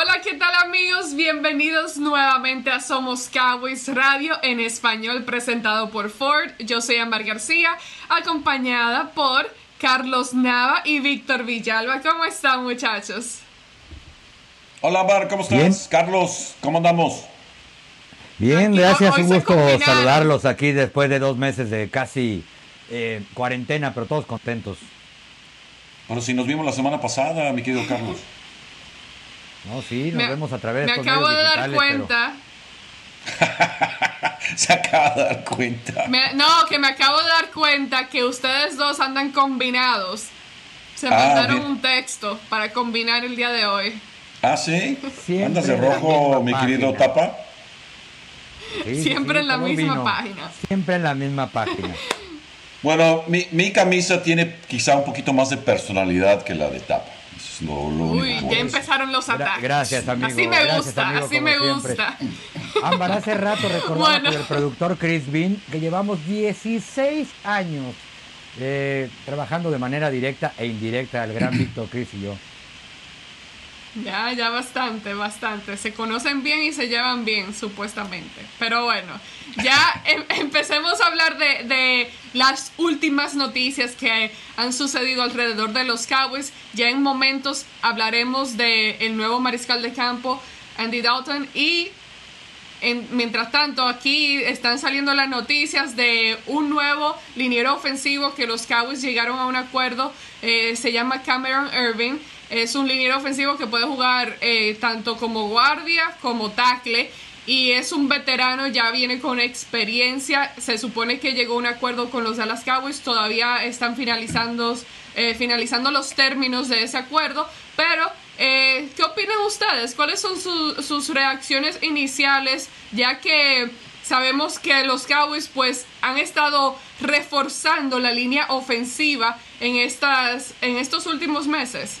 Hola, ¿qué tal amigos? Bienvenidos nuevamente a Somos Cowboys Radio en español presentado por Ford. Yo soy Ambar García, acompañada por Carlos Nava y Víctor Villalba. ¿Cómo están muchachos? Hola Ambar, ¿cómo estás? Carlos, ¿cómo andamos? Bien, gracias, un gusto saludarlos aquí después de dos meses de casi eh, cuarentena, pero todos contentos. Bueno, si nos vimos la semana pasada, mi querido Carlos. No, sí, nos vemos a través de Me acabo de dar cuenta. Se acaba de dar cuenta. no, que me acabo de dar cuenta que ustedes dos andan combinados. Se ah, mandaron un texto para combinar el día de hoy. Ah, sí. ¿Andas de rojo, mi querido Tapa? Siempre en la misma página. Siempre en la misma página. Bueno, mi, mi camisa tiene quizá un poquito más de personalidad que la de Tapa. Uy, ya empezaron los ataques. Gracias, amigo. Así me gusta, así me gusta. Ámbar, hace rato recordaba con el productor Chris Bean que llevamos 16 años eh, trabajando de manera directa e indirecta, el gran Víctor, Chris y yo. Ya, ya bastante, bastante. Se conocen bien y se llevan bien, supuestamente. Pero bueno, ya em, empecemos a hablar de, las últimas noticias que han sucedido alrededor de los Cowboys. Ya en momentos hablaremos del el nuevo mariscal de campo, Andy Dalton. Y mientras tanto, aquí están saliendo las noticias de un nuevo liniero ofensivo que los Cowboys llegaron a un acuerdo. Eh, se llama Cameron Irving. Es un liniero ofensivo que puede jugar eh, tanto como guardia como tackle. Y es un veterano, ya viene con experiencia. Se supone que llegó a un acuerdo con los Dallas Cowboys. Todavía están finalizando, eh, finalizando los términos de ese acuerdo. Pero, eh, ¿qué opinan ustedes? ¿Cuáles son sus reacciones iniciales? Ya que sabemos que los Cowboys pues han estado reforzando la línea ofensiva en, estas, en estos últimos meses.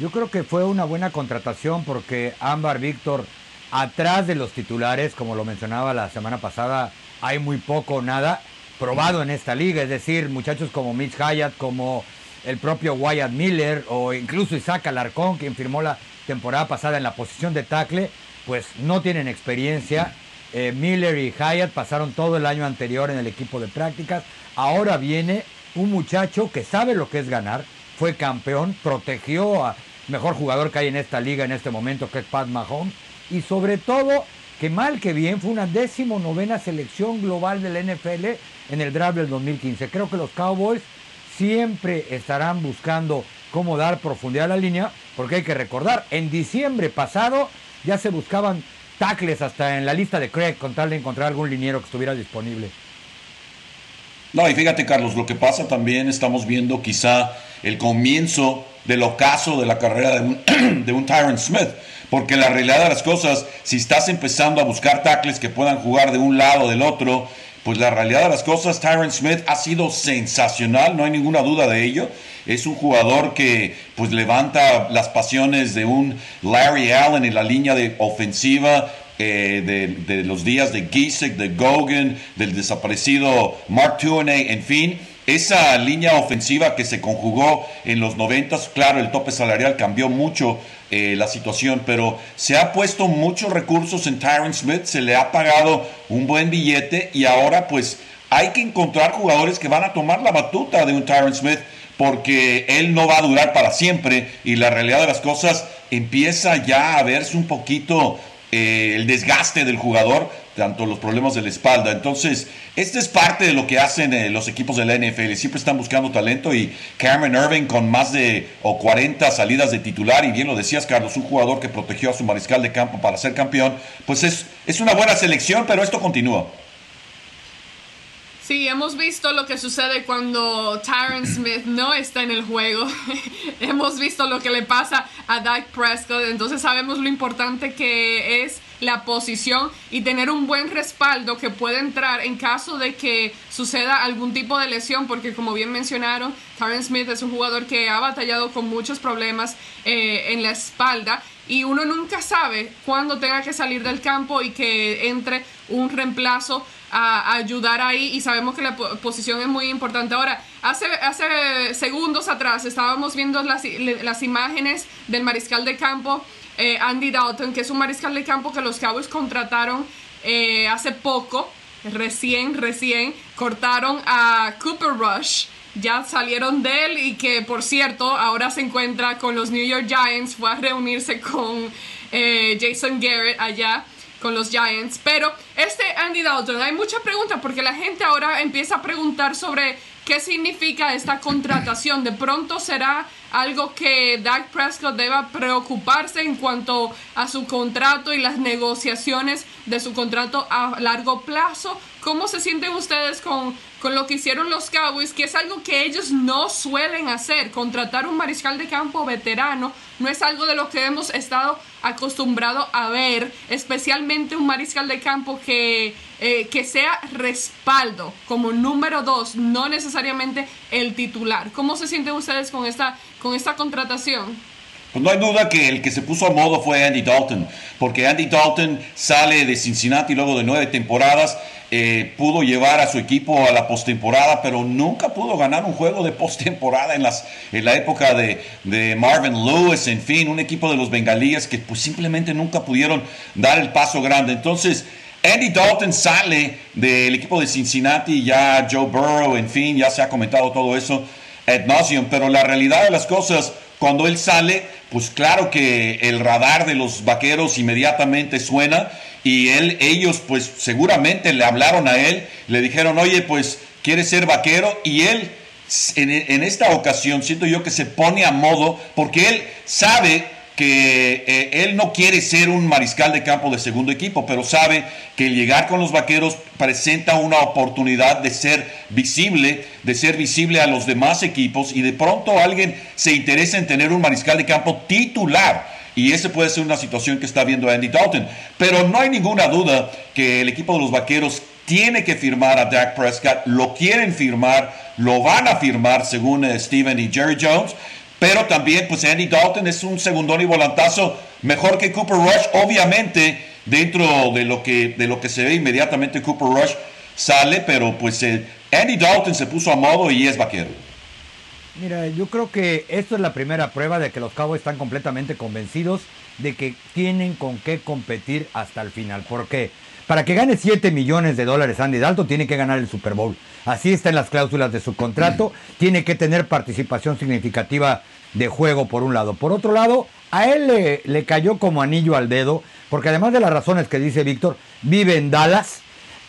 Yo creo que fue una buena contratación porque Ámbar Víctor, atrás de los titulares, como lo mencionaba la semana pasada, hay muy poco o nada probado en esta liga. Es decir, muchachos como Mitch Hyatt, como el propio Wyatt Miller o incluso Isaac Alarcón, quien firmó la temporada pasada en la posición de tackle, pues no tienen experiencia. Eh, Miller y Hyatt pasaron todo el año anterior en el equipo de prácticas. Ahora viene un muchacho que sabe lo que es ganar, fue campeón, protegió a mejor jugador que hay en esta liga en este momento, que es Pat Mahomes. Y sobre todo, que mal que bien, fue una décimo novena selección global del NFL en el draft del 2015. Creo que los Cowboys siempre estarán buscando cómo dar profundidad a la línea, porque hay que recordar, en diciembre pasado ya se buscaban tackles hasta en la lista de Craig con tal de encontrar algún liniero que estuviera disponible. No, y fíjate Carlos, lo que pasa también estamos viendo quizá el comienzo del ocaso de la carrera de un, de un Tyron Smith. Porque la realidad de las cosas, si estás empezando a buscar tackles que puedan jugar de un lado o del otro, pues la realidad de las cosas, Tyron Smith ha sido sensacional, no hay ninguna duda de ello. Es un jugador que pues levanta las pasiones de un Larry Allen en la línea de ofensiva, eh, de, de, los días de Giesecke, de Gogan, del desaparecido Mark Tuoney, en fin esa línea ofensiva que se conjugó en los 90, claro, el tope salarial cambió mucho eh, la situación, pero se ha puesto muchos recursos en Tyron Smith, se le ha pagado un buen billete y ahora pues hay que encontrar jugadores que van a tomar la batuta de un Tyron Smith porque él no va a durar para siempre y la realidad de las cosas empieza ya a verse un poquito eh, el desgaste del jugador, tanto los problemas de la espalda. Entonces, este es parte de lo que hacen eh, los equipos de la NFL. Siempre están buscando talento y Cameron Irving con más de o 40 salidas de titular, y bien lo decías, Carlos, un jugador que protegió a su mariscal de campo para ser campeón, pues es, es una buena selección, pero esto continúa. Sí, hemos visto lo que sucede cuando Tyron Smith no está en el juego. hemos visto lo que le pasa a Dak Prescott. Entonces sabemos lo importante que es la posición y tener un buen respaldo que puede entrar en caso de que suceda algún tipo de lesión, porque como bien mencionaron, Tyron Smith es un jugador que ha batallado con muchos problemas eh, en la espalda y uno nunca sabe cuándo tenga que salir del campo y que entre un reemplazo a, ayudar ahí y sabemos que la posición es muy importante. Ahora, hace, hace segundos atrás estábamos viendo las, las imágenes del mariscal de campo eh, Andy Dalton, que es un mariscal de campo que los Cowboys contrataron eh, hace poco, recién, recién, cortaron a Cooper Rush ya salieron de él y que por cierto ahora se encuentra con los New York Giants, fue a reunirse con eh, Jason Garrett allá con los Giants. Pero este Andy Dalton, hay mucha pregunta porque la gente ahora empieza a preguntar sobre qué significa esta contratación. De pronto será algo que Dak Prescott deba preocuparse en cuanto a su contrato y las negociaciones de su contrato a largo plazo. ¿Cómo se sienten ustedes con con lo que hicieron los Cowboys, que es algo que ellos no suelen hacer. Contratar un mariscal de campo veterano no es algo de lo que hemos estado acostumbrados a ver, especialmente un mariscal de campo que, eh, que sea respaldo como número dos, no necesariamente el titular. ¿Cómo se sienten ustedes con esta, con esta contratación? Pues no hay duda que el que se puso a modo fue Andy Dalton, porque Andy Dalton sale de Cincinnati luego de nueve temporadas eh, pudo llevar a su equipo a la postemporada, pero nunca pudo ganar un juego de postemporada en, en la época de, de, Marvin Lewis, en fin, un equipo de los bengalíes que pues simplemente nunca pudieron dar el paso grande. Entonces, Andy Dalton sale del equipo de Cincinnati, ya Joe Burrow, en fin, ya se ha comentado todo eso ad nauseum, pero la realidad de las cosas, cuando él sale, pues claro que el radar de los vaqueros inmediatamente suena y él, ellos pues seguramente le hablaron a él, le dijeron, oye, pues quieres ser vaquero y él en, esta ocasión siento yo que se pone a modo porque él sabe que eh, él no quiere ser un mariscal de campo de segundo equipo, pero sabe que llegar con los vaqueros presenta una oportunidad de ser visible, de ser visible a los demás equipos y de pronto alguien se interesa en tener un mariscal de campo titular y esa puede ser una situación que está viendo Andy Dalton. Pero no hay ninguna duda que el equipo de los Vaqueros tiene que firmar a Dak Prescott. Lo quieren firmar, lo van a firmar según eh, Steven y Jerry Jones. Pero también, pues Andy Dalton es un segundón y volantazo mejor que Cooper Rush. Obviamente, dentro de lo que, de lo que se ve inmediatamente, Cooper Rush sale, pero pues eh, Andy Dalton se puso a modo y es vaquero. Mira, yo creo que esto es la primera prueba de que los Cowboys están completamente convencidos de que tienen con qué competir hasta el final. ¿Por qué? Para que gane 7 millones de dólares Andy Dalton tiene que ganar el Super Bowl. Así está en las cláusulas de su contrato. Tiene que tener participación significativa de juego por un lado. Por otro lado, a él le, le cayó como anillo al dedo, porque además de las razones que dice Víctor, vive en Dallas,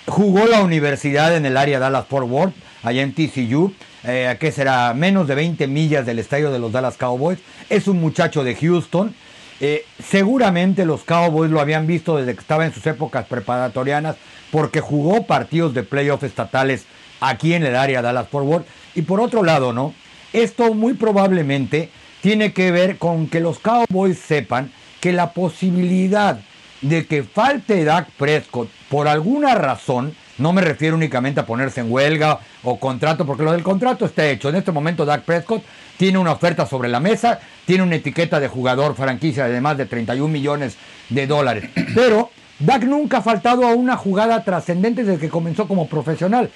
jugó la universidad en el área Dallas-Fort Worth, allá en TCU eh, que será menos de 20 millas del estadio de los Dallas Cowboys. Es un muchacho de Houston. Eh, seguramente los Cowboys lo habían visto desde que estaba en sus épocas preparatorianas porque jugó partidos de playoff estatales aquí en el área Dallas Forward. Y por otro lado, ¿no? Esto muy probablemente tiene que ver con que los Cowboys sepan que la posibilidad de que falte Dak Prescott por alguna razón no me refiero únicamente a ponerse en huelga o contrato, porque lo del contrato está hecho. En este momento Dak Prescott tiene una oferta sobre la mesa, tiene una etiqueta de jugador franquicia de más de 31 millones de dólares. Pero Dak nunca ha faltado a una jugada trascendente desde que comenzó como profesional.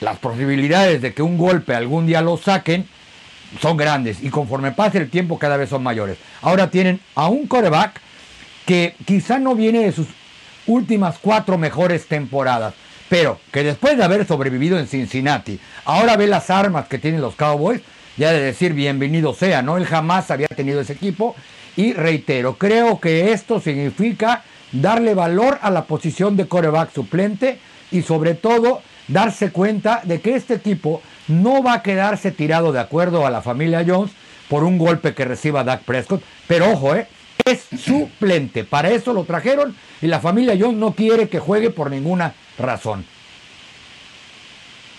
Las posibilidades de que un golpe algún día lo saquen son grandes y conforme pase el tiempo cada vez son mayores. Ahora tienen a un coreback que quizá no viene de sus últimas cuatro mejores temporadas, pero que después de haber sobrevivido en Cincinnati, ahora ve las armas que tienen los Cowboys, ya de decir bienvenido sea, ¿no? Él jamás había tenido ese equipo. Y reitero, creo que esto significa darle valor a la posición de coreback suplente y sobre todo darse cuenta de que este equipo no va a quedarse tirado de acuerdo a la familia Jones por un golpe que reciba Dak Prescott. Pero ojo, ¿eh? Es suplente. Para eso lo trajeron y la familia Jones no quiere que juegue por ninguna razón.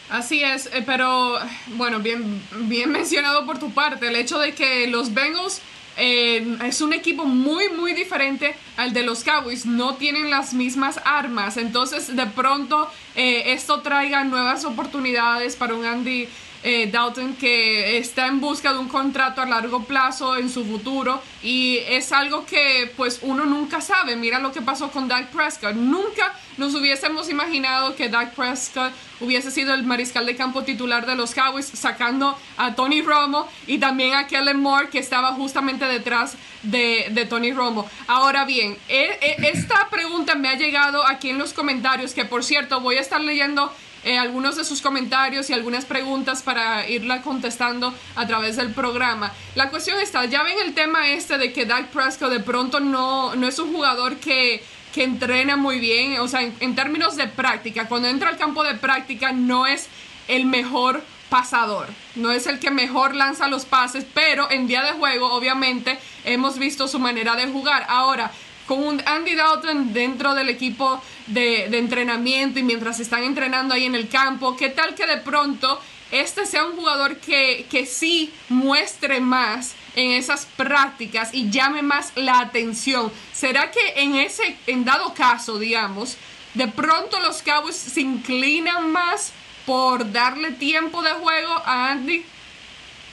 Así es, eh, pero bueno, bien, bien mencionado por tu parte, el hecho de que los Bengals eh, es un equipo muy, muy diferente al de los Cowboys. No tienen las mismas armas. Entonces, de pronto, eh, esto traiga nuevas oportunidades para un Andy eh, Dalton que está en busca de un contrato a largo plazo en su futuro y es algo que pues uno nunca sabe. Mira lo que pasó con Dak Prescott. Nunca nos hubiésemos imaginado que Dak Prescott hubiese sido el mariscal de campo titular de los Cowboys sacando a Tony Romo y también a Kellen Moore que estaba justamente detrás de, Tony Romo. Ahora bien, e, e, esta pregunta me ha llegado aquí en los comentarios que por cierto voy a estar leyendo eh, algunos de sus comentarios y algunas preguntas para irla contestando a través del programa. La cuestión está, ya ven el tema este de que Dak Prescott de pronto no, no es un jugador que, que entrena muy bien, o sea, en, términos de práctica, cuando entra al campo de práctica no es el mejor pasador, no es el que mejor lanza los pases, pero en día de juego obviamente hemos visto su manera de jugar. Ahora, con un Andy Dalton dentro del equipo de, entrenamiento y mientras están entrenando ahí en el campo, ¿qué tal que de pronto este sea un jugador que, que sí muestre más en esas prácticas y llame más la atención? ¿Será que en ese, en dado caso, digamos, de pronto los Cowboys se inclinan más por darle tiempo de juego a Andy?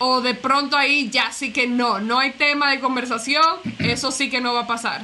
O de pronto ahí ya sí que no, no hay tema de conversación, eso sí que no va a pasar.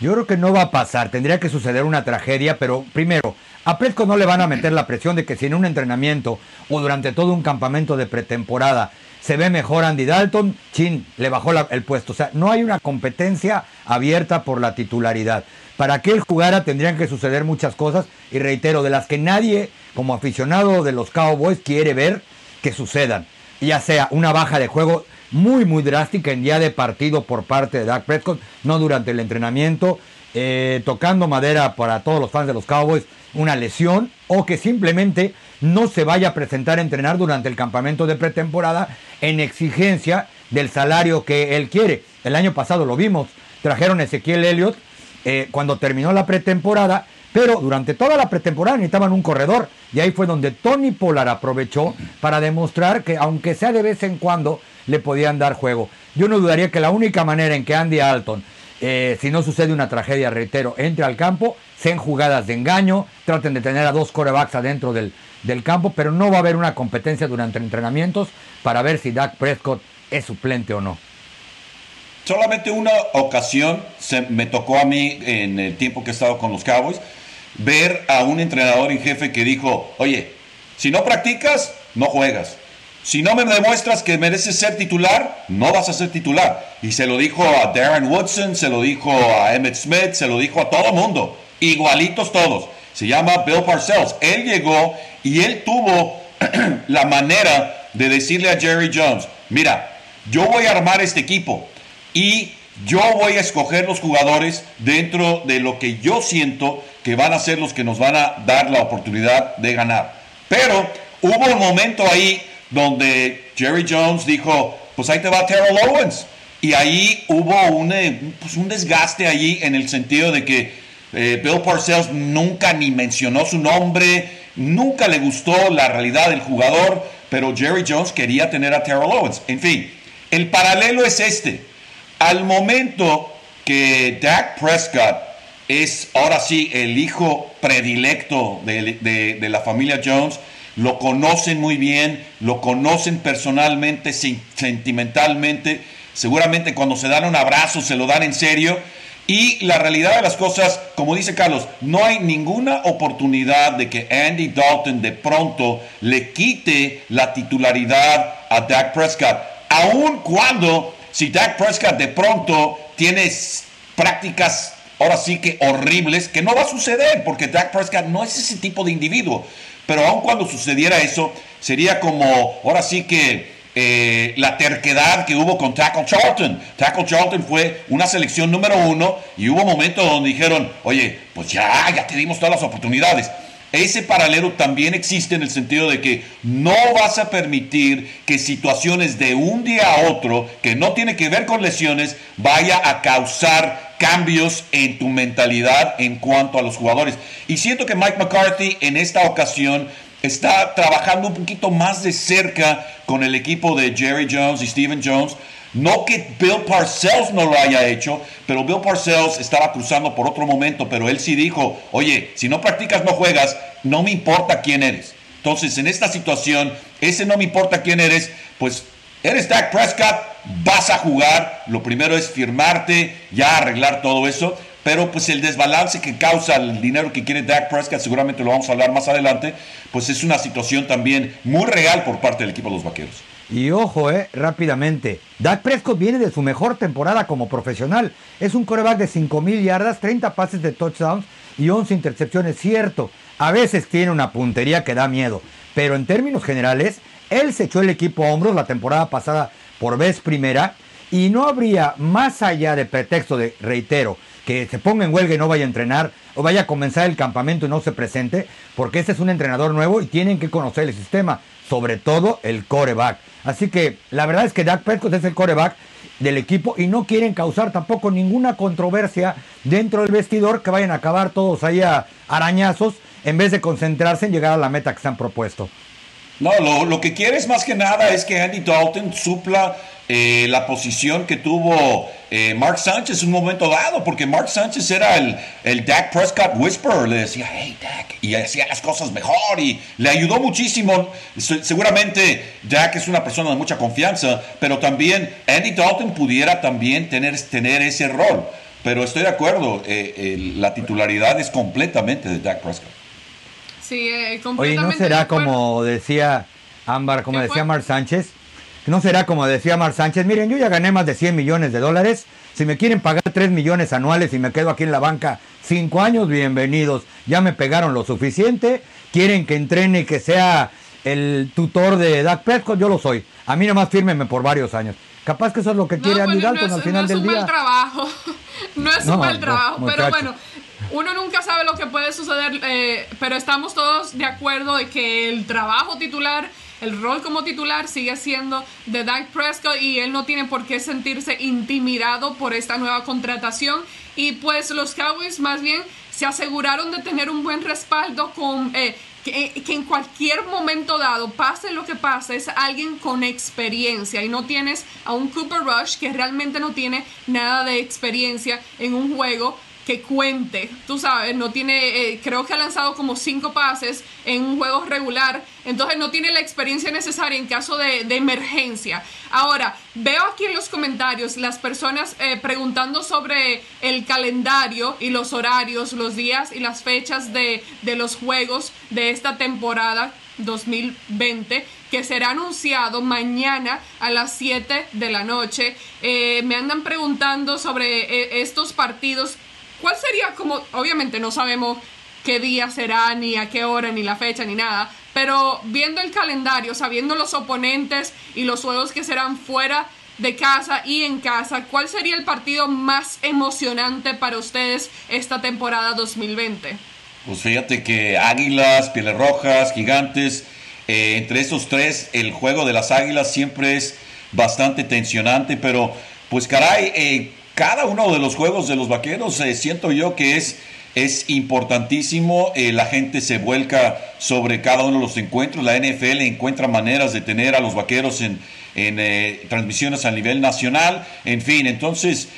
Yo creo que no va a pasar, tendría que suceder una tragedia, pero primero, a Prescott no le van a meter la presión de que si en un entrenamiento o durante todo un campamento de pretemporada se ve mejor Andy Dalton, chin, le bajó el puesto. O sea, no hay una competencia abierta por la titularidad. Para que él jugara tendrían que suceder muchas cosas y reitero, de las que nadie como aficionado de los Cowboys quiere ver que sucedan. Ya sea una baja de juego, muy, muy drástica en día de partido por parte de Dak Prescott, no durante el entrenamiento, eh, tocando madera para todos los fans de los Cowboys, una lesión o que simplemente no se vaya a presentar a entrenar durante el campamento de pretemporada en exigencia del salario que él quiere. El año pasado lo vimos, trajeron a Ezequiel Elliott eh, cuando terminó la pretemporada, pero durante toda la pretemporada necesitaban un corredor y ahí fue donde Tony Pollard aprovechó para demostrar que aunque sea de vez en cuando le podían dar juego. Yo no dudaría que la única manera en que Andy Alton, eh, si no sucede una tragedia, reitero, entre al campo, sean jugadas de engaño, traten de tener a dos corebacks adentro del, del campo, pero no va a haber una competencia durante entrenamientos para ver si Dak Prescott es suplente o no. Solamente una ocasión se me tocó a mí en el tiempo que he estado con los Cowboys ver a un entrenador en jefe que dijo, oye, si no practicas, no juegas. Si no me demuestras que mereces ser titular, no vas a ser titular. Y se lo dijo a Darren Woodson, se lo dijo a Emmett Smith, se lo dijo a todo mundo. Igualitos todos. Se llama Bill Parcells. Él llegó y él tuvo la manera de decirle a Jerry Jones, mira, yo voy a armar este equipo y yo voy a escoger los jugadores dentro de lo que yo siento que van a ser los que nos van a dar la oportunidad de ganar. Pero hubo un momento ahí donde Jerry Jones dijo, pues ahí te va Terrell Owens. Y ahí hubo un, eh, pues desgaste allí en el sentido de que eh, Bill Parcells nunca ni mencionó su nombre, nunca le gustó la realidad del jugador, pero Jerry Jones quería tener a Terrell Owens. En fin, el paralelo es este. Al momento que Dak Prescott es ahora sí el hijo predilecto de la familia Jones, lo conocen muy bien, lo conocen personalmente, sentimentalmente, seguramente cuando se dan un abrazo se lo dan en serio. Y la realidad de las cosas, como dice Carlos, no hay ninguna oportunidad de que Andy Dalton de pronto le quite la titularidad a Dak Prescott, aun cuando si Dak Prescott de pronto tiene prácticas ahora sí que horribles, que no va a suceder, porque Dak Prescott no es ese tipo de individuo. Pero aun cuando sucediera eso, sería como, ahora sí que eh, la terquedad que hubo con Tackle Charlton. Tackle Charlton fue una selección número uno y hubo momentos donde dijeron, oye, pues ya, ya te dimos todas las oportunidades. Ese paralelo también existe en el sentido de que no vas a permitir que situaciones de un día a otro, que no tiene que ver con lesiones, vaya a causar cambios en tu mentalidad en cuanto a los jugadores. Y siento que Mike McCarthy en esta ocasión está trabajando un poquito más de cerca con el equipo de Jerry Jones y Steven Jones. No que Bill Parcells no lo haya hecho, pero Bill Parcells estaba cruzando por otro momento, pero él sí dijo, oye, si no practicas, no juegas, no me importa quién eres. Entonces, en esta situación, ese no me importa quién eres, pues eres Dak Prescott, vas a jugar, lo primero es firmarte, ya arreglar todo eso, pero pues el desbalance que causa el dinero que quiere Dak Prescott, seguramente lo vamos a hablar más adelante, pues es una situación también muy real por parte del equipo de los Vaqueros. Y ojo, eh, rápidamente. Dak Prescott viene de su mejor temporada como profesional. Es un coreback de 5.000 yardas, 30 pases de touchdowns y 11 intercepciones. Cierto, a veces tiene una puntería que da miedo. Pero en términos generales, él se echó el equipo a hombros la temporada pasada por vez primera. Y no habría, más allá de pretexto de, reitero, que se ponga en huelga y no vaya a entrenar, o vaya a comenzar el campamento y no se presente, porque este es un entrenador nuevo y tienen que conocer el sistema, sobre todo el coreback. Así que la verdad es que Dak Prescott es el coreback del equipo y no quieren causar tampoco ninguna controversia dentro del vestidor que vayan a acabar todos ahí a arañazos en vez de concentrarse en llegar a la meta que se han propuesto. No, lo, lo que quieres más que nada es que Andy Dalton supla eh, la posición que tuvo eh, Mark Sánchez en un momento dado, porque Mark Sánchez era el, el Dak Prescott Whisperer, le decía, hey Dak, y hacía las cosas mejor y le ayudó muchísimo. Seguramente Dak es una persona de mucha confianza, pero también Andy Dalton pudiera también tener, tener ese rol. Pero estoy de acuerdo, eh, la titularidad es completamente de Dak Prescott. Sí, completamente. Oye, ¿no será como decía Ámbar, como decía Mark Sánchez? No será como decía Mar Sánchez, miren, yo ya gané más de 100 millones de dólares. Si me quieren pagar 3 millones anuales y me quedo aquí en la banca 5 años, bienvenidos. Ya me pegaron lo suficiente. Quieren que entrene y que sea el tutor de Dak Prescott, yo lo soy. A mí nomás fírmeme por varios años. Capaz que eso es lo que quiere Andy Dalton al final del día. No es un mal trabajo. no es un mal trabajo, pero bueno, uno nunca sabe lo que puede suceder, eh, pero estamos todos de acuerdo de que el trabajo titular el rol como titular sigue siendo de Dak Prescott y él no tiene por qué sentirse intimidado por esta nueva contratación. Y pues los Cowboys más bien se aseguraron de tener un buen respaldo con... Eh, que, que, en cualquier momento dado, pase lo que pase, es alguien con experiencia y no tienes a un Cooper Rush que realmente no tiene nada de experiencia en un juego que cuente. Tú sabes, no tiene, eh, creo que ha lanzado como cinco pases en un juego regular, entonces no tiene la experiencia necesaria en caso de, emergencia. Ahora, veo aquí en los comentarios las personas eh, preguntando sobre el calendario y los horarios, los días y las fechas de, los juegos de esta temporada 2020 que será anunciado mañana a las 7 de la noche. Eh, me andan preguntando sobre estos partidos ¿Cuál sería como, obviamente no sabemos qué día será, ni a qué hora, ni la fecha, ni nada, pero viendo el calendario, sabiendo los oponentes y los juegos que serán fuera de casa y en casa, ¿cuál sería el partido más emocionante para ustedes esta temporada 2020? Pues fíjate que Águilas, Pieles Rojas, Gigantes, eh, entre esos tres, el juego de las Águilas siempre es bastante tensionante, pero pues caray, eh, cada uno de los juegos de los vaqueros eh, siento yo que es, es importantísimo. Eh, la gente se vuelca sobre cada uno de los encuentros. La NFL encuentra maneras de tener a los vaqueros en, en eh, transmisiones a nivel nacional. En fin, entonces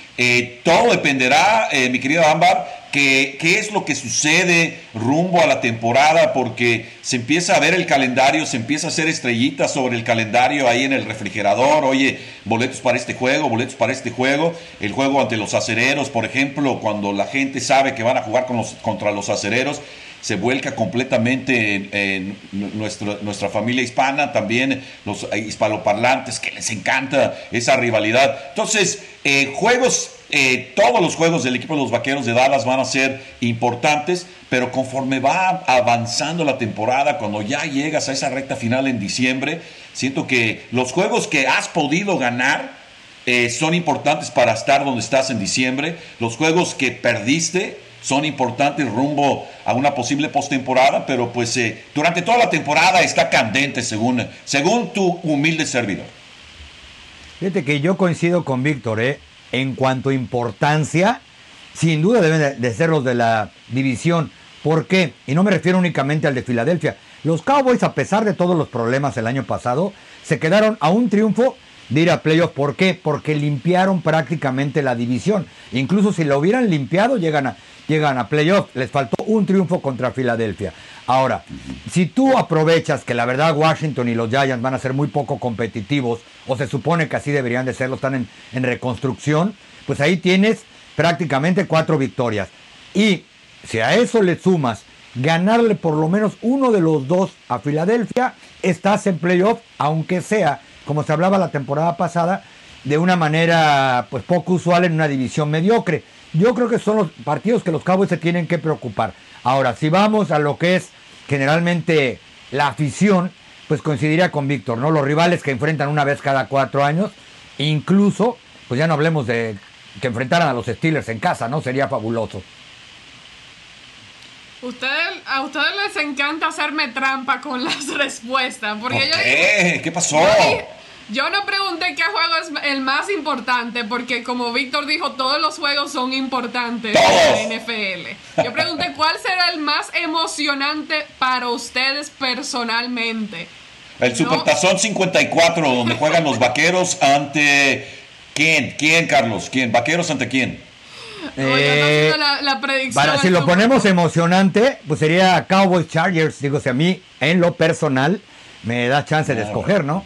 todo dependerá, mi querido Ámbar, qué, qué es lo que sucede rumbo a la temporada, porque se empieza a ver el calendario, se empieza a hacer estrellitas sobre el calendario ahí en el refrigerador, oye, boletos para este juego, boletos para este juego, el juego ante los acereros, por ejemplo, cuando la gente sabe que van a jugar con los, contra los acereros, se vuelca completamente en, nuestra familia hispana, también los hispanoparlantes que les encanta esa rivalidad. Entonces, eh, juegos eh, todos los juegos del equipo de los Vaqueros de Dallas van a ser importantes, pero conforme va avanzando la temporada, cuando ya llegas a esa recta final en diciembre, siento que los juegos que has podido ganar eh, son importantes para estar donde estás en diciembre. Los juegos que perdiste son importantes rumbo a una posible postemporada, pero pues eh, durante toda la temporada está candente según, según tu humilde servidor. Fíjate que yo coincido con Víctor, ¿eh? En cuanto a importancia, sin duda deben de ser los de la división. ¿Por qué? Y no me refiero únicamente al de Filadelfia. Los Cowboys, a pesar de todos los problemas el año pasado, se quedaron a un triunfo de ir a playoff. ¿Por qué? Porque limpiaron prácticamente la división. Incluso si lo hubieran limpiado, llegan a, llegan a playoff. Les faltó un triunfo contra Filadelfia. Ahora, si tú aprovechas que la verdad Washington y los Giants van a ser muy poco competitivos, o se supone que así deberían de serlo, están en, reconstrucción, pues ahí tienes prácticamente cuatro victorias. Y si a eso le sumas ganarle por lo menos uno de los dos a Filadelfia, estás en playoff, aunque sea, como se hablaba la temporada pasada, de una manera pues poco usual en una división mediocre. Yo creo que son los partidos que los Cowboys se tienen que preocupar. Ahora, si vamos a lo que es generalmente la afición, pues coincidiría con Víctor, ¿no? Los rivales que enfrentan una vez cada cuatro años, incluso, pues ya no hablemos de que enfrentaran a los Steelers en casa, ¿no? Sería fabuloso. Ustedes, a ustedes les encanta hacerme trampa con las respuestas. Porque ¿Por yo qué? ¿Qué pasó? Yo, dije- yo no pregunté qué juego es el más importante, porque como Víctor dijo, todos los juegos son importantes en la NFL. Yo pregunté cuál será el más emocionante para ustedes personalmente. El No. Supertazón 54, donde juegan los vaqueros ante. ¿Quién? ¿Quién, Carlos? ¿Quién? ¿Vaqueros ante quién? Oye, no Eh, haciendo la, la predicción. Para, si lo ponemos emocionante, pues sería Cowboys Chargers. Digo, si a mí, en lo personal, me da chance de escoger, ¿no?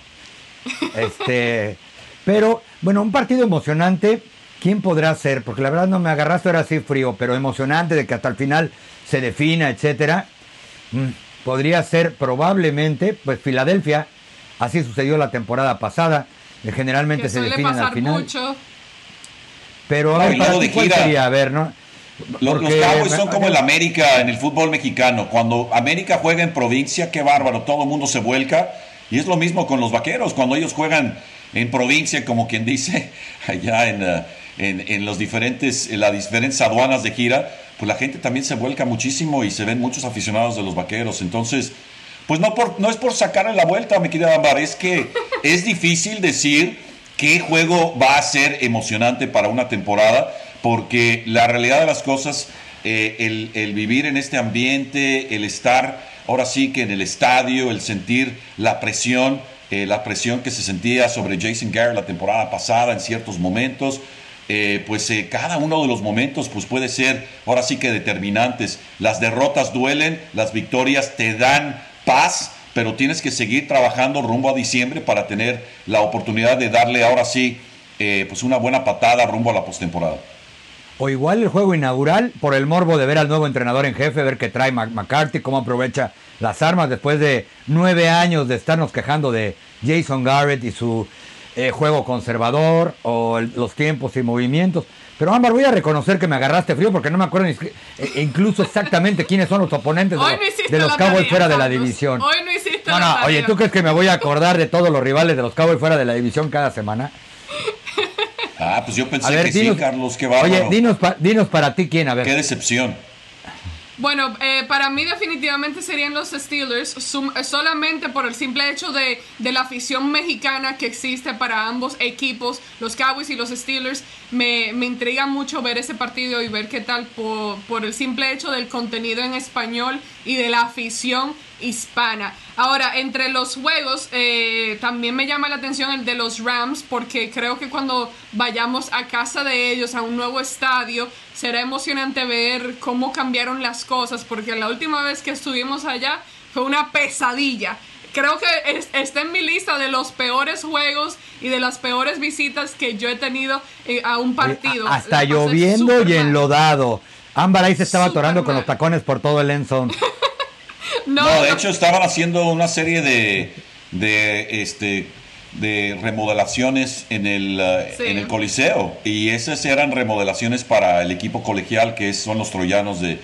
Este, pero, bueno, un partido emocionante, ¿quién podrá ser? Porque la verdad no me agarraste ahora así frío, pero emocionante de que hasta el final se defina, etcétera. Mm, podría ser probablemente, pues Filadelfia, así sucedió la temporada pasada, generalmente que se definen al final. mucho. Pero a ver, y para luego ti, de ¿cuál gira. sería? A ver, ¿no? Los, los Cowboys son como el América en el fútbol mexicano. Cuando América juega en provincia, qué bárbaro, todo el mundo se vuelca. Y es lo mismo con los vaqueros. Cuando ellos juegan en provincia, como quien dice, allá en, eh, en, en los diferentes, en las diferentes aduanas de gira, pues la gente también se vuelca muchísimo y se ven muchos aficionados de los vaqueros. Entonces, pues no, por, no es por sacarle la vuelta, mi querida Ámbar, es que es difícil decir qué juego va a ser emocionante para una temporada, porque la realidad de las cosas, eh, el, el vivir en este ambiente, el estar ahora sí que en el estadio, el sentir la presión, eh, la presión que se sentía sobre Jason Garrett la temporada pasada en ciertos momentos, eh, pues eh, cada uno de los momentos pues puede ser ahora sí que determinantes. Las derrotas duelen, las victorias te dan paz, pero tienes que seguir trabajando rumbo a diciembre para tener la oportunidad de darle ahora sí pues una buena patada rumbo a la postemporada. O igual el juego inaugural, por el morbo de ver al nuevo entrenador en jefe, ver qué trae McCarthy, cómo aprovecha las armas después de nueve años de estarnos quejando de Jason Garrett y su eh, juego conservador o el- los tiempos y movimientos. Pero Ámbar, voy a reconocer que me agarraste frío porque no me acuerdo ni si- eh, incluso exactamente quiénes son los oponentes de, los- de Cowboys fuera de la división. Hoy no hiciste No, no, oye, ¿tú crees que me voy a acordar de todos los rivales de los Cowboys fuera de la división cada semana? Ah, pues yo pensé ver, que dinos, sí, Carlos, qué bárbaro. Oye, dinos, pa- dinos para ti quién, a ver. Qué decepción. Bueno, eh, para mí definitivamente serían los Steelers, sum- solamente por el simple hecho de, de la afición mexicana que existe para ambos equipos, los Cowboys y los Steelers. Me, me intriga mucho ver ese partido y ver qué tal por, por el simple hecho del contenido en español y de la afición hispana. Ahora, entre los juegos, eh, también me llama la atención el de los Rams, porque creo que cuando vayamos a casa de ellos, a un nuevo estadio, será emocionante ver cómo cambiaron las cosas, porque la última vez que estuvimos allá fue una pesadilla. Creo que es- está en mi lista de los peores juegos y de las peores visitas que yo he tenido eh, a un partido. Oye, Hasta lloviendo y enlodado. Ámbar ahí se estaba atorando con los tacones por todo el end zone. No, No, de no, hecho estaban haciendo una serie de, de, este, de remodelaciones en el, eh, Sí. en el Coliseo. Y esas eran remodelaciones para el equipo colegial, que son los troyanos de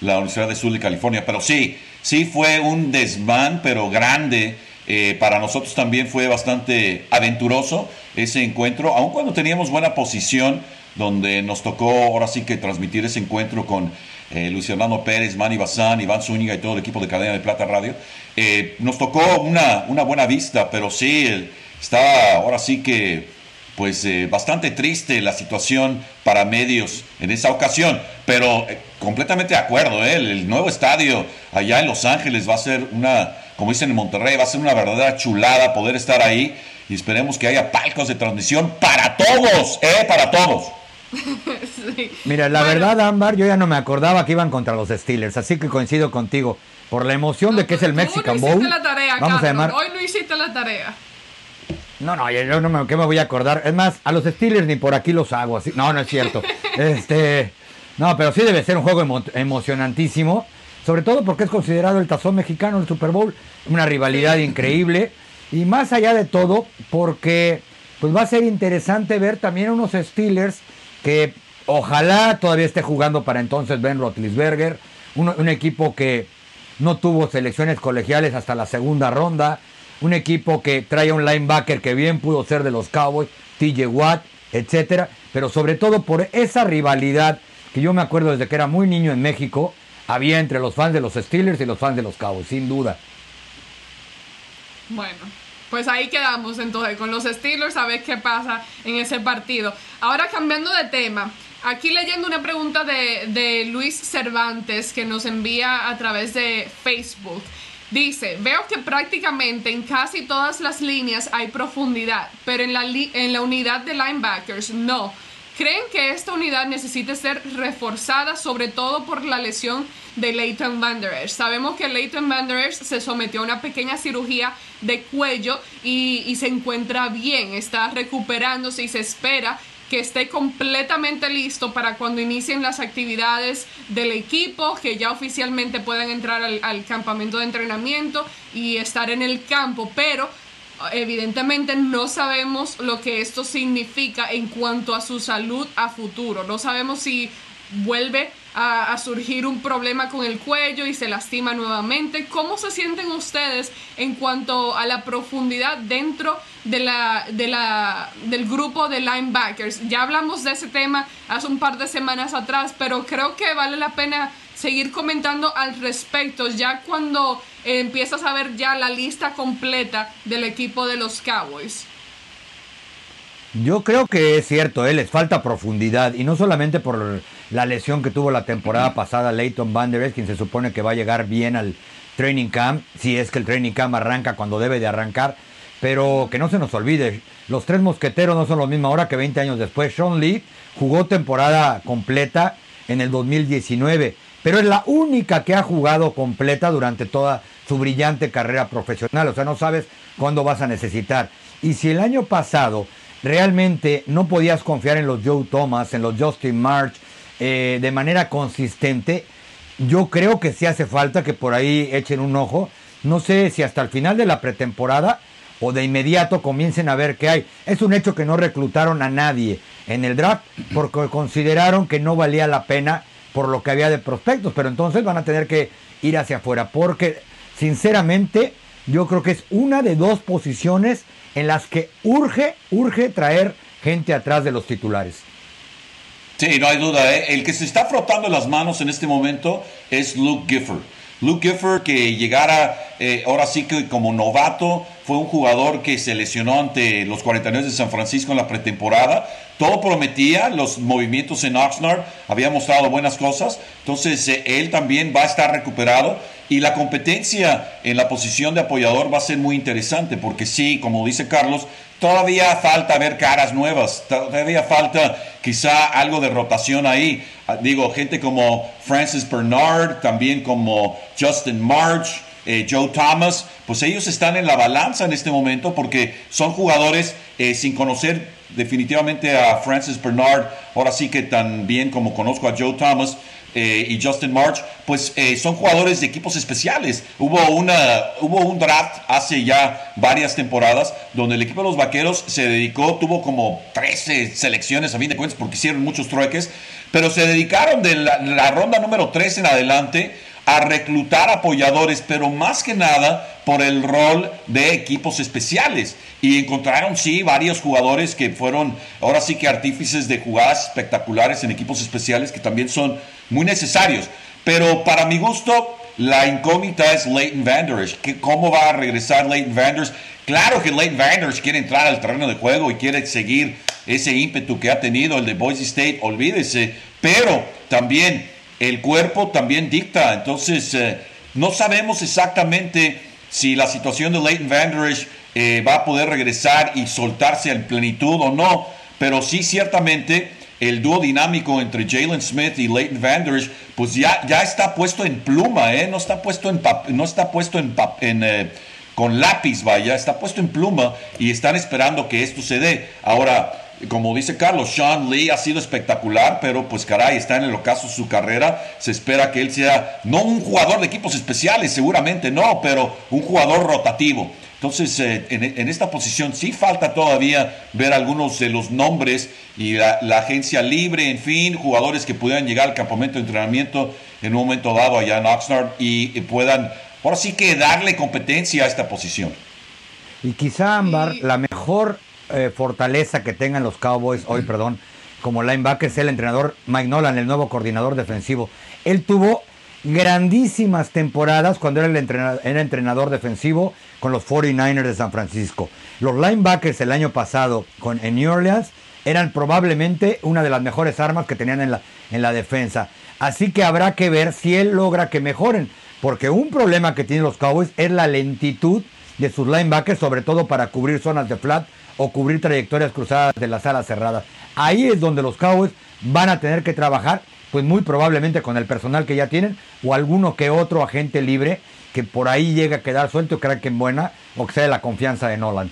la Universidad de Sur de California. Pero sí, sí fue un desmán, pero grande. Eh, para nosotros también fue bastante aventuroso ese encuentro, aun cuando teníamos buena posición, donde nos tocó ahora sí que transmitir ese encuentro con eh, Fernando Pérez, Manny Bazán, Iván Zúñiga y todo el equipo de Cadena de Plata Radio. Eh, nos tocó una, una buena vista, pero sí, el- estaba ahora sí que pues eh, bastante triste la situación para medios en esa ocasión, pero eh, completamente de acuerdo, ¿eh? el, nuevo estadio allá en Los Ángeles va a ser una, como dicen en Monterrey, va a ser una verdadera chulada poder estar ahí y esperemos que haya palcos de transmisión para todos, ¿eh? Para todos. Mira, la verdad, Ámbar, yo ya no me acordaba que iban contra los Steelers, así que coincido contigo. Por la emoción de que es el Mexican Bowl. La tarea, vamos a llamar... Hoy no hiciste la tarea. No, no, yo no me, ¿qué me voy a acordar? Es más, a los Steelers ni por aquí los hago así. No, no es cierto. este, no, pero sí debe ser un juego emocionantísimo. Sobre todo porque es considerado el tazón mexicano, el Super Bowl. Una rivalidad increíble. Y más allá de todo, porque pues va a ser interesante ver también unos Steelers que ojalá todavía esté jugando para entonces Ben Roethlisberger. un equipo que no tuvo selecciones colegiales hasta la segunda ronda un equipo que trae un linebacker que bien pudo ser de los Cowboys, TJ Watt, etcétera, pero sobre todo por esa rivalidad que yo me acuerdo desde que era muy niño en México, había entre los fans de los Steelers y los fans de los Cowboys, sin duda. Bueno, pues ahí quedamos entonces con los Steelers a ver qué pasa en ese partido. Ahora cambiando de tema, aquí leyendo una pregunta de, Luis Cervantes que nos envía a través de Facebook. Dice, veo que prácticamente en casi todas las líneas hay profundidad, pero en la unidad de linebackers no. ¿Creen que esta unidad necesite ser reforzada, sobre todo por la lesión de Leighton Van Der Esch? Sabemos que Leighton Van Der Esch se sometió a una pequeña cirugía de cuello y se encuentra bien, está recuperándose y se espera que esté completamente listo para cuando inicien las actividades del equipo, que ya oficialmente puedan entrar al, campamento de entrenamiento y estar en el campo, pero evidentemente no sabemos lo que esto significa en cuanto a su salud a futuro. No sabemos si vuelve a, surgir un problema con el cuello y se lastima nuevamente. ¿Cómo se sienten ustedes en cuanto a la profundidad dentro de la, de la, del grupo de linebackers? Ya hablamos de ese tema hace un par de semanas atrás, pero creo que vale la pena seguir comentando al respecto ya cuando empiezas a ver ya la lista completa del equipo de los Cowboys. Yo creo que es cierto, ¿eh? les falta profundidad y no solamente por la lesión que tuvo la temporada pasada Leighton Van Der quien se supone que va a llegar bien al training camp, si es que el training camp arranca cuando debe de arrancar, pero que no se nos olvide, los tres mosqueteros no son los mismos ahora que 20 años después. Sean Lee jugó temporada completa en el 2019, pero es la única que ha jugado completa durante toda su brillante carrera profesional, o sea, no sabes cuándo vas a necesitar. Y si el año pasado realmente no podías confiar en los Joe Thomas, en los Justin March eh, de manera consistente. Yo creo que sí hace falta que por ahí echen un ojo. No sé si hasta el final de la pretemporada o de inmediato comiencen a ver qué hay. Es un hecho que no reclutaron a nadie en el draft porque consideraron que no valía la pena por lo que había de prospectos, pero entonces van a tener que ir hacia afuera porque sinceramente yo creo que es una de dos posiciones en las que urge, urge traer gente atrás de los titulares. Sí, no hay duda. ¿eh? El que se está frotando las manos en este momento es Luke Gifford. Luke Gifford que llegara eh, ahora sí que como novato, fue un jugador que se lesionó ante los 49 de San Francisco en la pretemporada. Todo prometía, los movimientos en Oxnard había mostrado buenas cosas. Entonces eh, él también va a estar recuperado y la competencia en la posición de apoyador va a ser muy interesante porque sí, como dice Carlos, todavía falta ver caras nuevas, todavía falta quizá algo de rotación ahí. Ah, digo, gente como Francis Bernard, también como Justin March, eh, Joe Thomas, pues ellos están en la balanza en este momento porque son jugadores eh, sin conocer definitivamente a Francis Bernard, ahora sí que tan bien como conozco a Joe Thomas, eh, y Justin March, pues eh, son jugadores de equipos especiales. Hubo, una, hubo un draft hace ya varias temporadas donde el equipo de los Vaqueros se dedicó, tuvo como 13 selecciones a fin de cuentas porque hicieron muchos trueques, pero se dedicaron de la, ronda número 3 en adelante a reclutar apoyadores, pero más que nada por el rol de equipos especiales. Y encontraron, sí, varios jugadores que fueron ahora sí que artífices de jugadas espectaculares en equipos especiales que también son muy necesarios. Pero para mi gusto, la incógnita es Leighton Vanders. ¿Cómo va a regresar Leighton Vanders? Claro que Leighton Vanders quiere entrar al terreno de juego y quiere seguir ese ímpetu que ha tenido el de Boise State, olvídese, pero también el cuerpo también dicta, entonces eh, no sabemos exactamente si la situación de Leighton Vanders eh, va a poder regresar y soltarse en plenitud o no, pero sí ciertamente el dúo dinámico entre Jalen Smith y Leighton Vanders, pues ya, ya está puesto en pluma, ¿eh? no está puesto en, no está puesto en, en eh, con lápiz, vaya, está puesto en pluma y están esperando que esto se dé. Ahora, como dice Carlos, Sean Lee ha sido espectacular, pero pues caray, está en el ocaso de su carrera. Se espera que él sea no un jugador de equipos especiales, seguramente no, pero un jugador rotativo. Entonces, eh, en, esta posición sí falta todavía ver algunos de los nombres y la, agencia libre, en fin, jugadores que pudieran llegar al campamento de entrenamiento en un momento dado allá en Oxnard y, puedan, ahora sí que darle competencia a esta posición. Y quizá, Ámbar, la mejor eh, fortaleza que tengan los Cowboys hoy, perdón, como linebacker es el entrenador Mike Nolan, el nuevo coordinador defensivo. Él tuvo grandísimas temporadas cuando era, el entrenador, era entrenador defensivo con los 49ers de San Francisco. Los linebackers el año pasado con, en New Orleans eran probablemente una de las mejores armas que tenían en la, en la defensa. Así que habrá que ver si él logra que mejoren, porque un problema que tienen los Cowboys es la lentitud de sus linebackers, sobre todo para cubrir zonas de flat o cubrir trayectorias cruzadas de las alas cerradas. Ahí es donde los Cowboys van a tener que trabajar pues muy probablemente con el personal que ya tienen o alguno que otro agente libre que por ahí llega a quedar suelto, crea que en buena o que sea de la confianza de Nolan.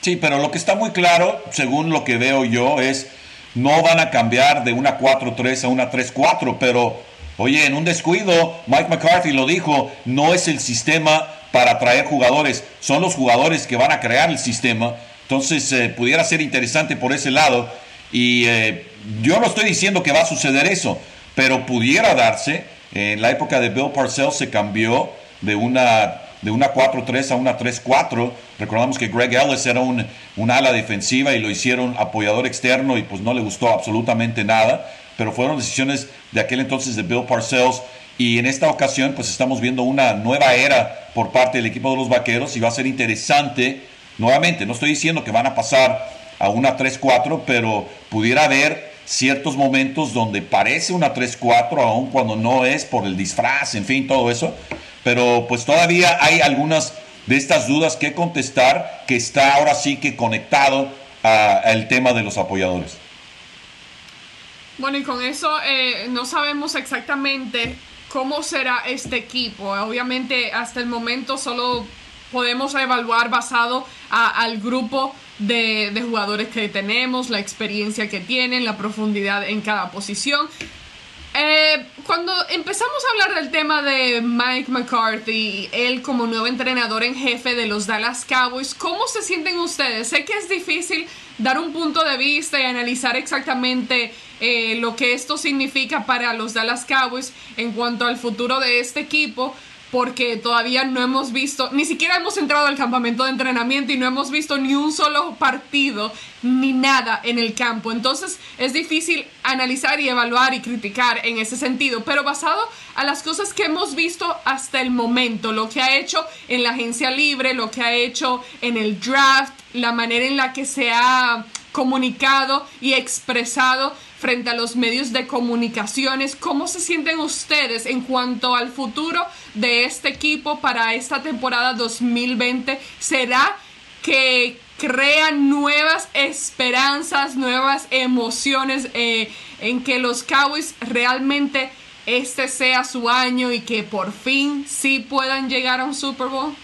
Sí, pero lo que está muy claro, según lo que veo yo, es no van a cambiar de una 4-3 a una 3-4, pero oye, en un descuido, Mike McCarthy lo dijo, no es el sistema para atraer jugadores, son los jugadores que van a crear el sistema. Entonces, eh, pudiera ser interesante por ese lado. Y eh, yo no estoy diciendo que va a suceder eso, pero pudiera darse. En la época de Bill Parcells se cambió de una, de una 4-3 a una 3-4. Recordamos que Greg Ellis era un, un, ala defensiva y lo hicieron apoyador externo y pues no le gustó absolutamente nada. Pero fueron decisiones de aquel entonces de Bill Parcells. Y en esta ocasión pues estamos viendo una nueva era por parte del equipo de los Vaqueros y va a ser interesante. Nuevamente, no estoy diciendo que van a pasar a una 3-4, pero pudiera haber ciertos momentos donde parece una 3-4, aun cuando no es por el disfraz, en fin, todo eso. Pero pues todavía hay algunas de estas dudas que contestar que está ahora sí que conectado al tema de los apoyadores. Bueno, y con eso eh, no sabemos exactamente cómo será este equipo. Obviamente hasta el momento solo podemos evaluar basado al grupo de, jugadores que tenemos, la experiencia que tienen, la profundidad en cada posición. Eh, cuando empezamos a hablar del tema de Mike McCarthy, él como nuevo entrenador en jefe de los Dallas Cowboys, ¿cómo se sienten ustedes? Sé que es difícil dar un punto de vista y analizar exactamente eh, lo que esto significa para los Dallas Cowboys en cuanto al futuro de este equipo, porque todavía no hemos visto, ni siquiera hemos entrado al campamento de entrenamiento y no hemos visto ni un solo partido ni nada en el campo. Entonces es difícil analizar y evaluar y criticar en ese sentido, pero basado a las cosas que hemos visto hasta el momento, lo que ha hecho en la agencia libre, lo que ha hecho en el draft, la manera en la que se ha comunicado y expresado frente a los medios de comunicaciones. ¿Cómo se sienten ustedes en cuanto al futuro de este equipo para esta temporada 2020? ¿Será que crean nuevas esperanzas, nuevas emociones eh, en que los Cowboys realmente este sea su año y que por fin sí puedan llegar a un Super Bowl?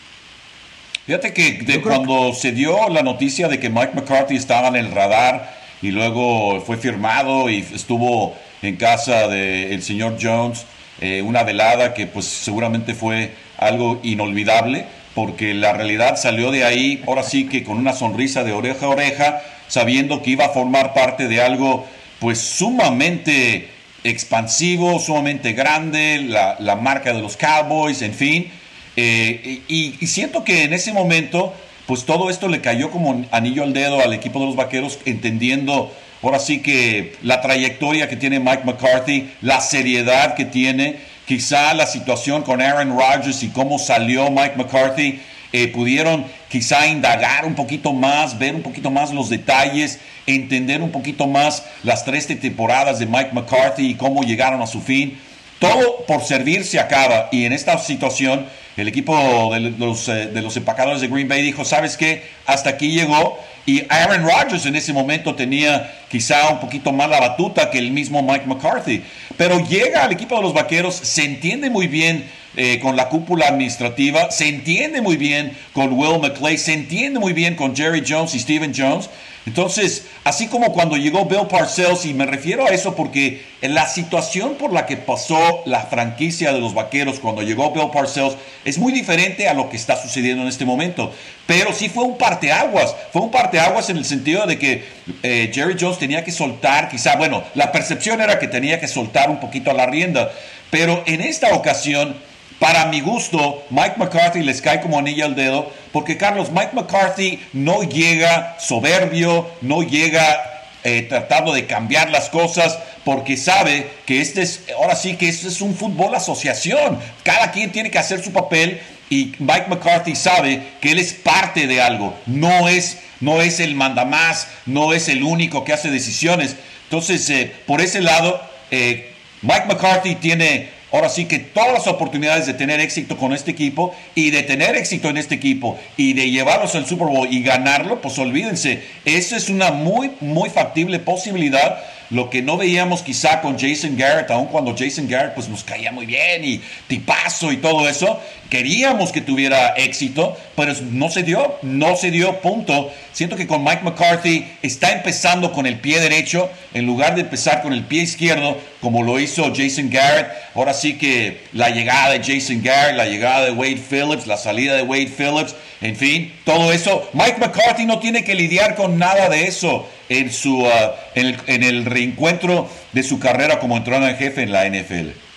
Fíjate que cuando se dio la noticia de que Mike McCarthy estaba en el radar y luego fue firmado y estuvo en casa del señor Jones eh, una velada que pues seguramente fue algo inolvidable porque la realidad salió de ahí ahora sí que con una sonrisa de oreja a oreja sabiendo que iba a formar parte de algo pues sumamente expansivo, sumamente grande, la, la marca de los Cowboys, en fin. Eh, y, y, siento que en ese momento pues todo esto le cayó como anillo al dedo al equipo de los Vaqueros, entendiendo ahora sí que la trayectoria que tiene Mike McCarthy, la seriedad que tiene, quizá la situación con Aaron Rodgers y cómo salió Mike McCarthy, eh, pudieron quizá indagar un poquito más, ver un poquito más los detalles, entender un poquito más las tres temporadas de Mike McCarthy y cómo llegaron a su fin. Todo por servir se acaba y en esta situación el equipo de los, eh, de los empacadores de Green Bay dijo, ¿sabes qué? Hasta aquí llegó y Aaron Rodgers en ese momento tenía quizá un poquito más la batuta que el mismo Mike McCarthy. Pero llega al equipo de los Vaqueros, se entiende muy bien eh, con la cúpula administrativa, se entiende muy bien con Will McClay, se entiende muy bien con Jerry Jones y Steven Jones. Entonces, así como cuando llegó Bill Parcells, y me refiero a eso porque la situación por la que pasó la franquicia de los Vaqueros cuando llegó Bill Parcells es muy diferente a lo que está sucediendo en este momento. Pero sí fue un parteaguas, fue un parteaguas en el sentido de que eh, Jerry Jones tenía que soltar, quizá, bueno, la percepción era que tenía que soltar un poquito a la rienda, pero en esta ocasión para mi gusto, Mike McCarthy les cae como anilla al dedo, porque Carlos, Mike McCarthy no llega soberbio, no llega eh, tratando de cambiar las cosas, porque sabe que este es, ahora sí que este es un fútbol asociación. Cada quien tiene que hacer su papel y Mike McCarthy sabe que él es parte de algo, no es, no es el mandamás, no es el único que hace decisiones. Entonces, eh, por ese lado, eh, Mike McCarthy tiene ahora sí que todas las oportunidades de tener éxito con este equipo y de tener éxito en este equipo y de llevarlos al Super Bowl y ganarlo, pues olvídense, eso es una muy, muy factible posibilidad. Lo que no veíamos quizá con Jason Garrett, aun cuando Jason Garrett pues nos caía muy bien y tipazo y todo eso, queríamos que tuviera éxito, pero no se dio, no se dio, punto. Siento que con Mike McCarthy está empezando con el pie derecho en lugar de empezar con el pie izquierdo, como lo hizo Jason Garrett. Ahora sí que la llegada de Jason Garrett, la llegada de Wade Phillips, la salida de Wade Phillips, en fin, todo eso. Mike McCarthy no tiene que lidiar con nada de eso en, su, uh, en, el, reencuentro de su carrera como entrenador en jefe en la NFL.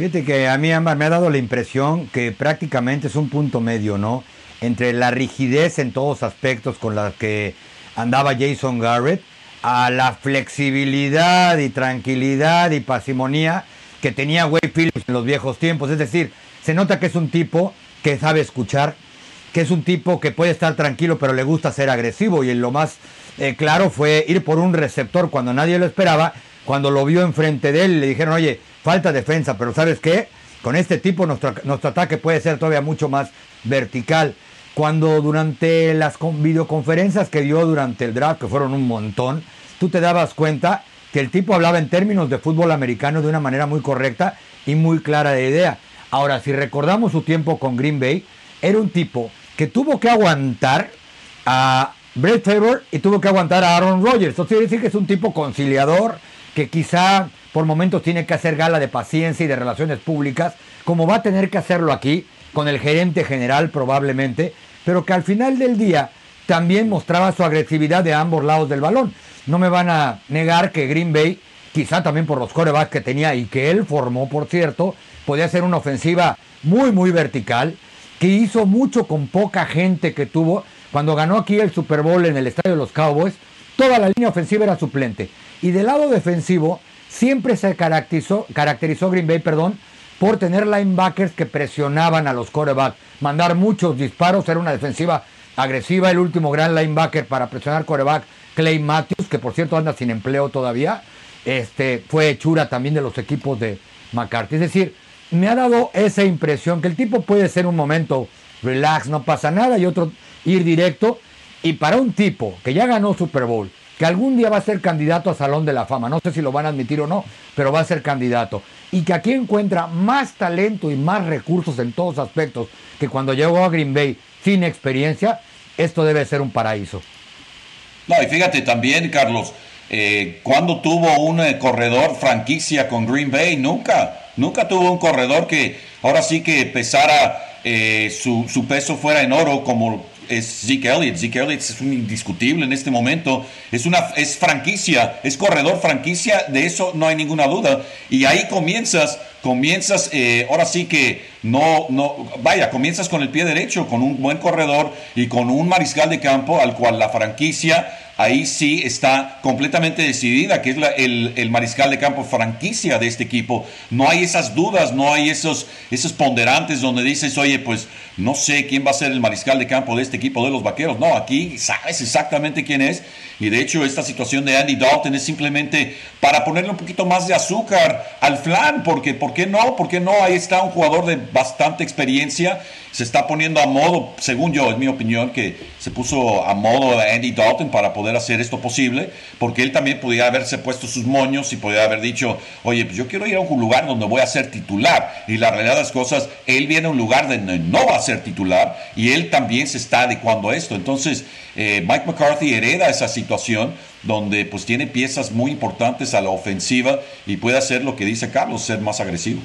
Fíjate que a mí, me ha dado la impresión que prácticamente es un punto medio, ¿no? Entre la rigidez en todos aspectos con la que andaba Jason Garrett, a la flexibilidad y tranquilidad y pasimonía que tenía Wade Phillips en los viejos tiempos. Es decir, se nota que es un tipo que sabe escuchar, que es un tipo que puede estar tranquilo pero le gusta ser agresivo y lo más eh, claro fue ir por un receptor cuando nadie lo esperaba. Cuando lo vio enfrente de él, le dijeron, oye, falta defensa, pero ¿sabes qué? Con este tipo nuestro, nuestro ataque puede ser todavía mucho más vertical. Cuando durante las videoconferencias que dio durante el draft, que fueron un montón, tú te dabas cuenta que el tipo hablaba en términos de fútbol americano de una manera muy correcta y muy clara de idea. Ahora, si recordamos su tiempo con Green Bay, era un tipo que tuvo que aguantar a Brett Favor y tuvo que aguantar a Aaron Rodgers. Quiere decir que es un tipo conciliador, que quizá por momentos tiene que hacer gala de paciencia y de relaciones públicas, como va a tener que hacerlo aquí, con el gerente general probablemente, pero que al final del día también mostraba su agresividad de ambos lados del balón. No me van a negar que Green Bay, quizá también por los corebacks que tenía y que él formó, por cierto, podía ser una ofensiva muy, muy vertical, que hizo mucho con poca gente que tuvo cuando ganó aquí el Super Bowl en el estadio de los Cowboys, toda la línea ofensiva era suplente. Y del lado defensivo, siempre se caracterizó, caracterizó Green Bay, perdón, por tener linebackers que presionaban a los corebacks, mandar muchos disparos, era una defensiva agresiva. El último gran linebacker para presionar coreback, Clay Matthews, que por cierto anda sin empleo todavía, este, fue hechura también de los equipos de McCarthy. Es decir, me ha dado esa impresión que el tipo puede ser un momento relax, no pasa nada, y otro ir directo. Y para un tipo que ya ganó Super Bowl, que algún día va a ser candidato a Salón de la Fama, no sé si lo van a admitir o no, pero va a ser candidato, y que aquí encuentra más talento y más recursos en todos aspectos que cuando llegó a Green Bay sin experiencia, esto debe ser un paraíso. No, y fíjate también, Carlos, eh, cuando tuvo un eh, corredor franquicia con Green Bay, nunca, nunca tuvo un corredor que ahora sí que pesara eh, su, su, peso fuera en oro como es Zeke Elliott. Zeke Elliott es un indiscutible en este momento. Es, una, es franquicia, es corredor franquicia, de eso no hay ninguna duda. Y ahí comienzas comienzas, eh, ahora sí que no, no, vaya, comienzas con el pie derecho, con un buen corredor y con un mariscal de campo al cual la franquicia ahí sí está completamente decidida, que es el, mariscal de campo franquicia de este equipo. No hay esas dudas, no hay esos, esos ponderantes donde dices, oye, pues no sé quién va a ser el mariscal de campo de este equipo de los vaqueros. No, aquí sabes exactamente quién es. Y de hecho, esta situación de Andy Dalton es simplemente para ponerle un poquito más de azúcar al flan, porque ¿por qué no? ¿Por qué no? Ahí está un jugador de bastante experiencia se está poniendo a modo, según yo, es mi opinión, que se puso a modo Andy Dalton para poder hacer esto posible, porque él también podía haberse puesto sus moños y podía haber dicho, oye, pues yo quiero ir a un lugar donde voy a ser titular. Y la realidad de las cosas, él viene a un lugar donde no va a ser titular y él también se está adecuando a esto. Entonces, eh, Mike McCarthy hereda esa situación donde pues tiene piezas muy importantes a la ofensiva y puede hacer lo que dice Carlos, ser más agresivo.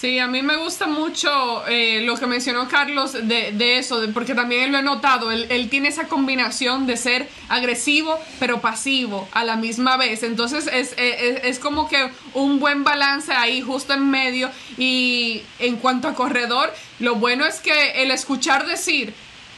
Sí, a mí me gusta mucho eh, lo que mencionó Carlos de, eso, porque también lo he notado, él, tiene esa combinación de ser agresivo pero pasivo a la misma vez, entonces es, es, es, como que un buen balance ahí justo en medio y en cuanto a corredor, lo bueno es que el escuchar decir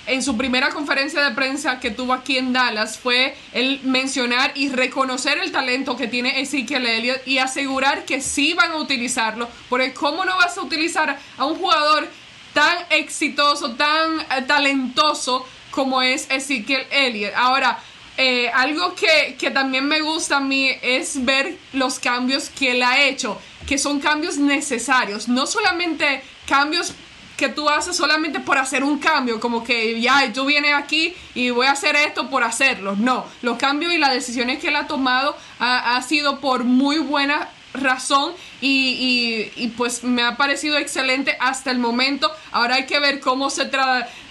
en su primera conferencia de prensa que tuvo aquí en Dallas fue el mencionar y reconocer el talento que tiene Ezekiel Elliott y asegurar que sí van a utilizarlo, porque cómo no vas a utilizar a un jugador tan exitoso, tan eh, talentoso como es Ezekiel Elliott. Ahora, eh, algo que, que, también me gusta a mí es ver los cambios que él ha hecho, que son cambios necesarios, no solamente cambios que tú haces solamente por hacer un cambio, como que ya tú vienes aquí y voy a hacer esto por hacerlo. No, los cambios y las decisiones que él ha tomado ha, sido por muy buena razón y, pues me ha parecido excelente hasta el momento. Ahora hay que ver cómo se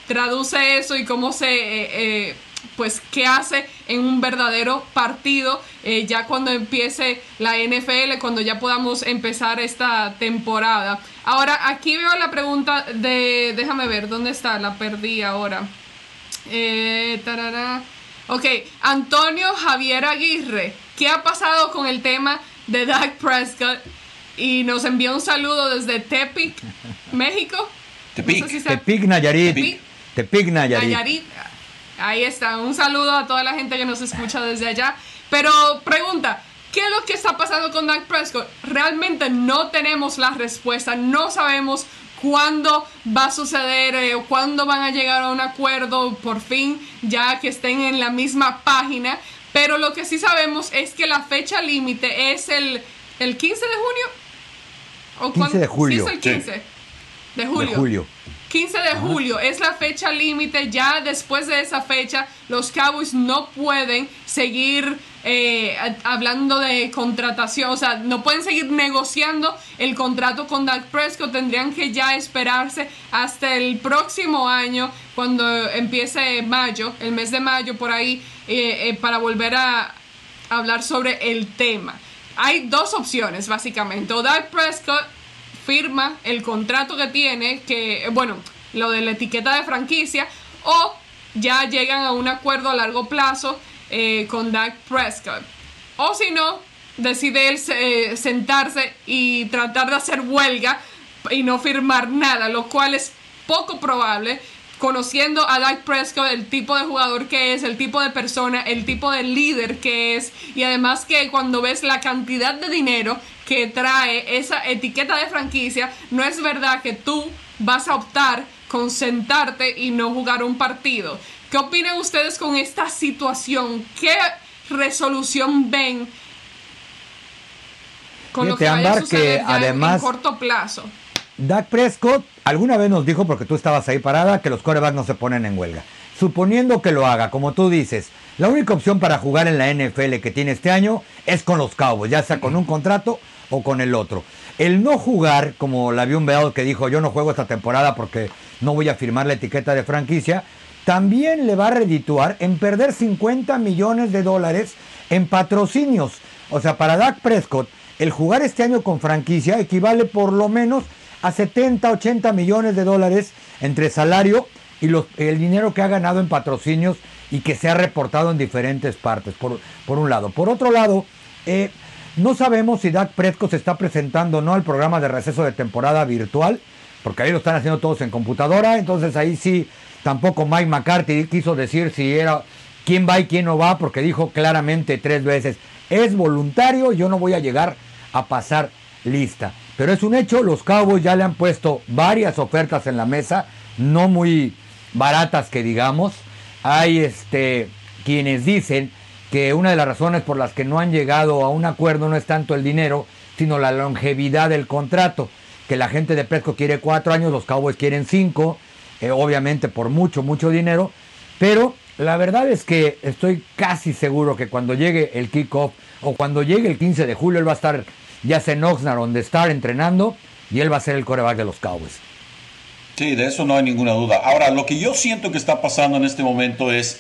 traduce eso y cómo se... Eh, eh, pues qué hace en un verdadero partido eh, ya cuando empiece la NFL, cuando ya podamos empezar esta temporada. Ahora, aquí veo la pregunta de, déjame ver, ¿dónde está? La perdí ahora. Eh, Ok, Antonio Javier Aguirre, ¿qué ha pasado con el tema de Dak Prescott? Y nos envió un saludo desde Tepic, México. Tepic, Tepic Nayarit. Tepic, Nayarit. Ahí está, un saludo a toda la gente que nos escucha desde allá. Pero pregunta, ¿qué es lo que está pasando con Dak Prescott? Realmente no tenemos la respuesta, no sabemos cuándo va a suceder eh, o cuándo van a llegar a un acuerdo por fin, ya que estén en la misma página. Pero lo que sí sabemos es que la fecha límite es el, el 15 de junio. ¿O 15 de julio. Sí, es el 15 De julio. 15 de julio es la fecha límite. Ya después de esa fecha, los Cowboys no pueden seguir eh, hablando de contratación. O sea, no pueden seguir negociando el contrato con Dak Prescott. Tendrían que ya esperarse hasta el próximo año, cuando empiece mayo, el mes de mayo, por ahí, eh, eh, para volver a hablar sobre el tema. Hay dos opciones, básicamente. O Dak Prescott firma el contrato que tiene, que, bueno, lo de la etiqueta de franquicia, o ya llegan a un acuerdo a largo plazo eh, con Dak Prescott. O si no, decide él eh, sentarse y tratar de hacer huelga y no firmar nada, lo cual es poco probable conociendo a Dak Prescott, el tipo de jugador que es, el tipo de persona, el tipo de líder que es, y además que cuando ves la cantidad de dinero que trae esa etiqueta de franquicia, no es verdad que tú vas a optar con sentarte y no jugar un partido. ¿Qué opinan ustedes con esta situación? ¿Qué resolución ven con lo que vaya a suceder además, en corto plazo? Dak Prescott alguna vez nos dijo, porque tú estabas ahí parada, que los corebacks no se ponen en huelga. Suponiendo que lo haga, como tú dices, la única opción para jugar en la NFL que tiene este año es con los Cowboys, ya sea con un contrato o con el otro. El no jugar, como la un Bell que dijo, yo no juego esta temporada porque no voy a firmar la etiqueta de franquicia, también le va a redituar en perder 50 millones de dólares en patrocinios. O sea, para Dak Prescott, el jugar este año con franquicia equivale por lo menos a 70, 80 millones de dólares entre salario y el dinero que ha ganado en patrocinios y que se ha reportado en diferentes partes, por, por un lado. Por otro lado, eh, No sabemos si Dak Prescott se está presentando o no al programa de receso de temporada virtual, porque ahí lo están haciendo todos en computadora, entonces ahí sí tampoco Mike McCarthy quiso decir si era quién va y quién no va, porque dijo claramente tres veces, es voluntario, yo no voy a llegar a pasar lista. Pero es un hecho, los Cowboys ya le han puesto varias ofertas en la mesa, no muy baratas que digamos. Hay este quienes dicen que una de las razones por las que no han llegado a un acuerdo no es tanto el dinero, sino la longevidad del contrato. Que la gente de Presco quiere cuatro años, los Cowboys quieren cinco, eh, obviamente por mucho, mucho dinero. Pero la verdad es que estoy casi seguro que cuando llegue el kickoff o cuando llegue el 15 de julio, él va a estar ya en Oxnard, donde está entrenando, y él va a ser el coreback de los Cowboys. Sí, de eso no hay ninguna duda. Ahora, lo que yo siento que está pasando en este momento es,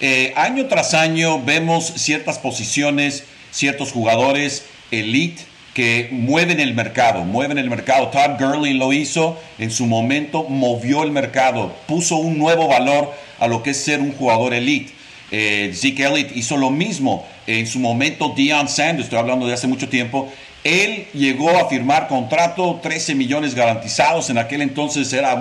eh, año tras año vemos ciertas posiciones, ciertos jugadores elite que mueven el mercado, mueven el mercado. Todd Gurley lo hizo en su momento, movió el mercado, puso un nuevo valor a lo que es ser un jugador elite. Eh, Zeke Elliott hizo lo mismo en su momento. Deion Sanders, estoy hablando de hace mucho tiempo, él llegó a firmar contrato, 13 millones garantizados. En aquel entonces era,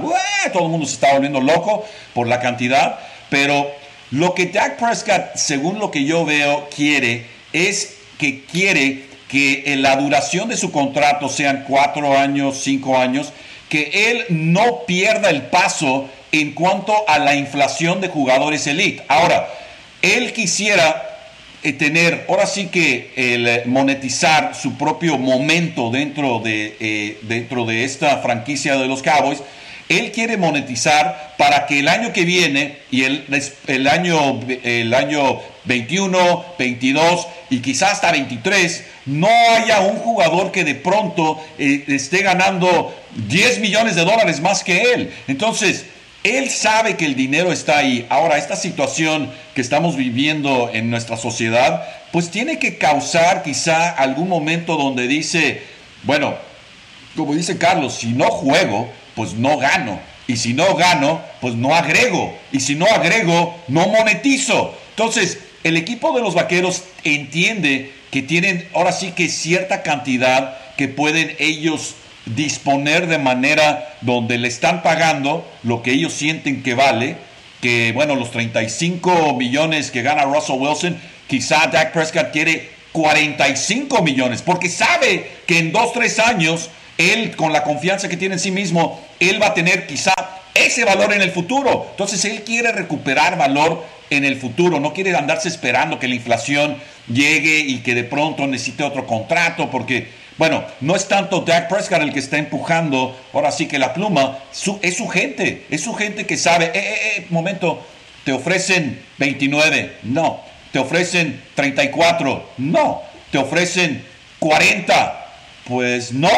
todo el mundo se estaba volviendo loco por la cantidad. Pero lo que Dak Prescott, según lo que yo veo, quiere es que quiere que la duración de su contrato sean cuatro años, cinco años, que él no pierda el paso en cuanto a la inflación de jugadores elite. Ahora, él quisiera eh, tener, ahora sí que el eh, monetizar su propio momento dentro de, eh, dentro de esta franquicia de los Cowboys, él quiere monetizar para que el año que viene y el, el, año, el año 21, 22 y quizás hasta 23 no haya un jugador que de pronto esté ganando 10 millones de dólares más que él. Entonces, él sabe que el dinero está ahí. Ahora, esta situación que estamos viviendo en nuestra sociedad, pues tiene que causar quizá algún momento donde dice, bueno, como dice Carlos, si no juego, pues no gano. Y si no gano, pues no agrego. Y si no agrego, no monetizo. Entonces, el equipo de los vaqueros entiende que tienen ahora sí que cierta cantidad que pueden ellos disponer de manera donde le están pagando lo que ellos sienten que vale, que bueno, los 35 millones que gana Russell Wilson, quizá Dak Prescott quiere 45 millones, porque sabe que en 2, 3 años, él con la confianza que tiene en sí mismo, él va a tener quizá ese valor en el futuro. Entonces él quiere recuperar valor en el futuro, no quiere andarse esperando que la inflación llegue y que de pronto necesite otro contrato, porque bueno, no es tanto Dak Prescott el que está empujando, ahora sí que la pluma, es su gente, es su gente que sabe, eh, eh, eh, momento, te ofrecen 29, no, te ofrecen 34, no, te ofrecen 40, pues no,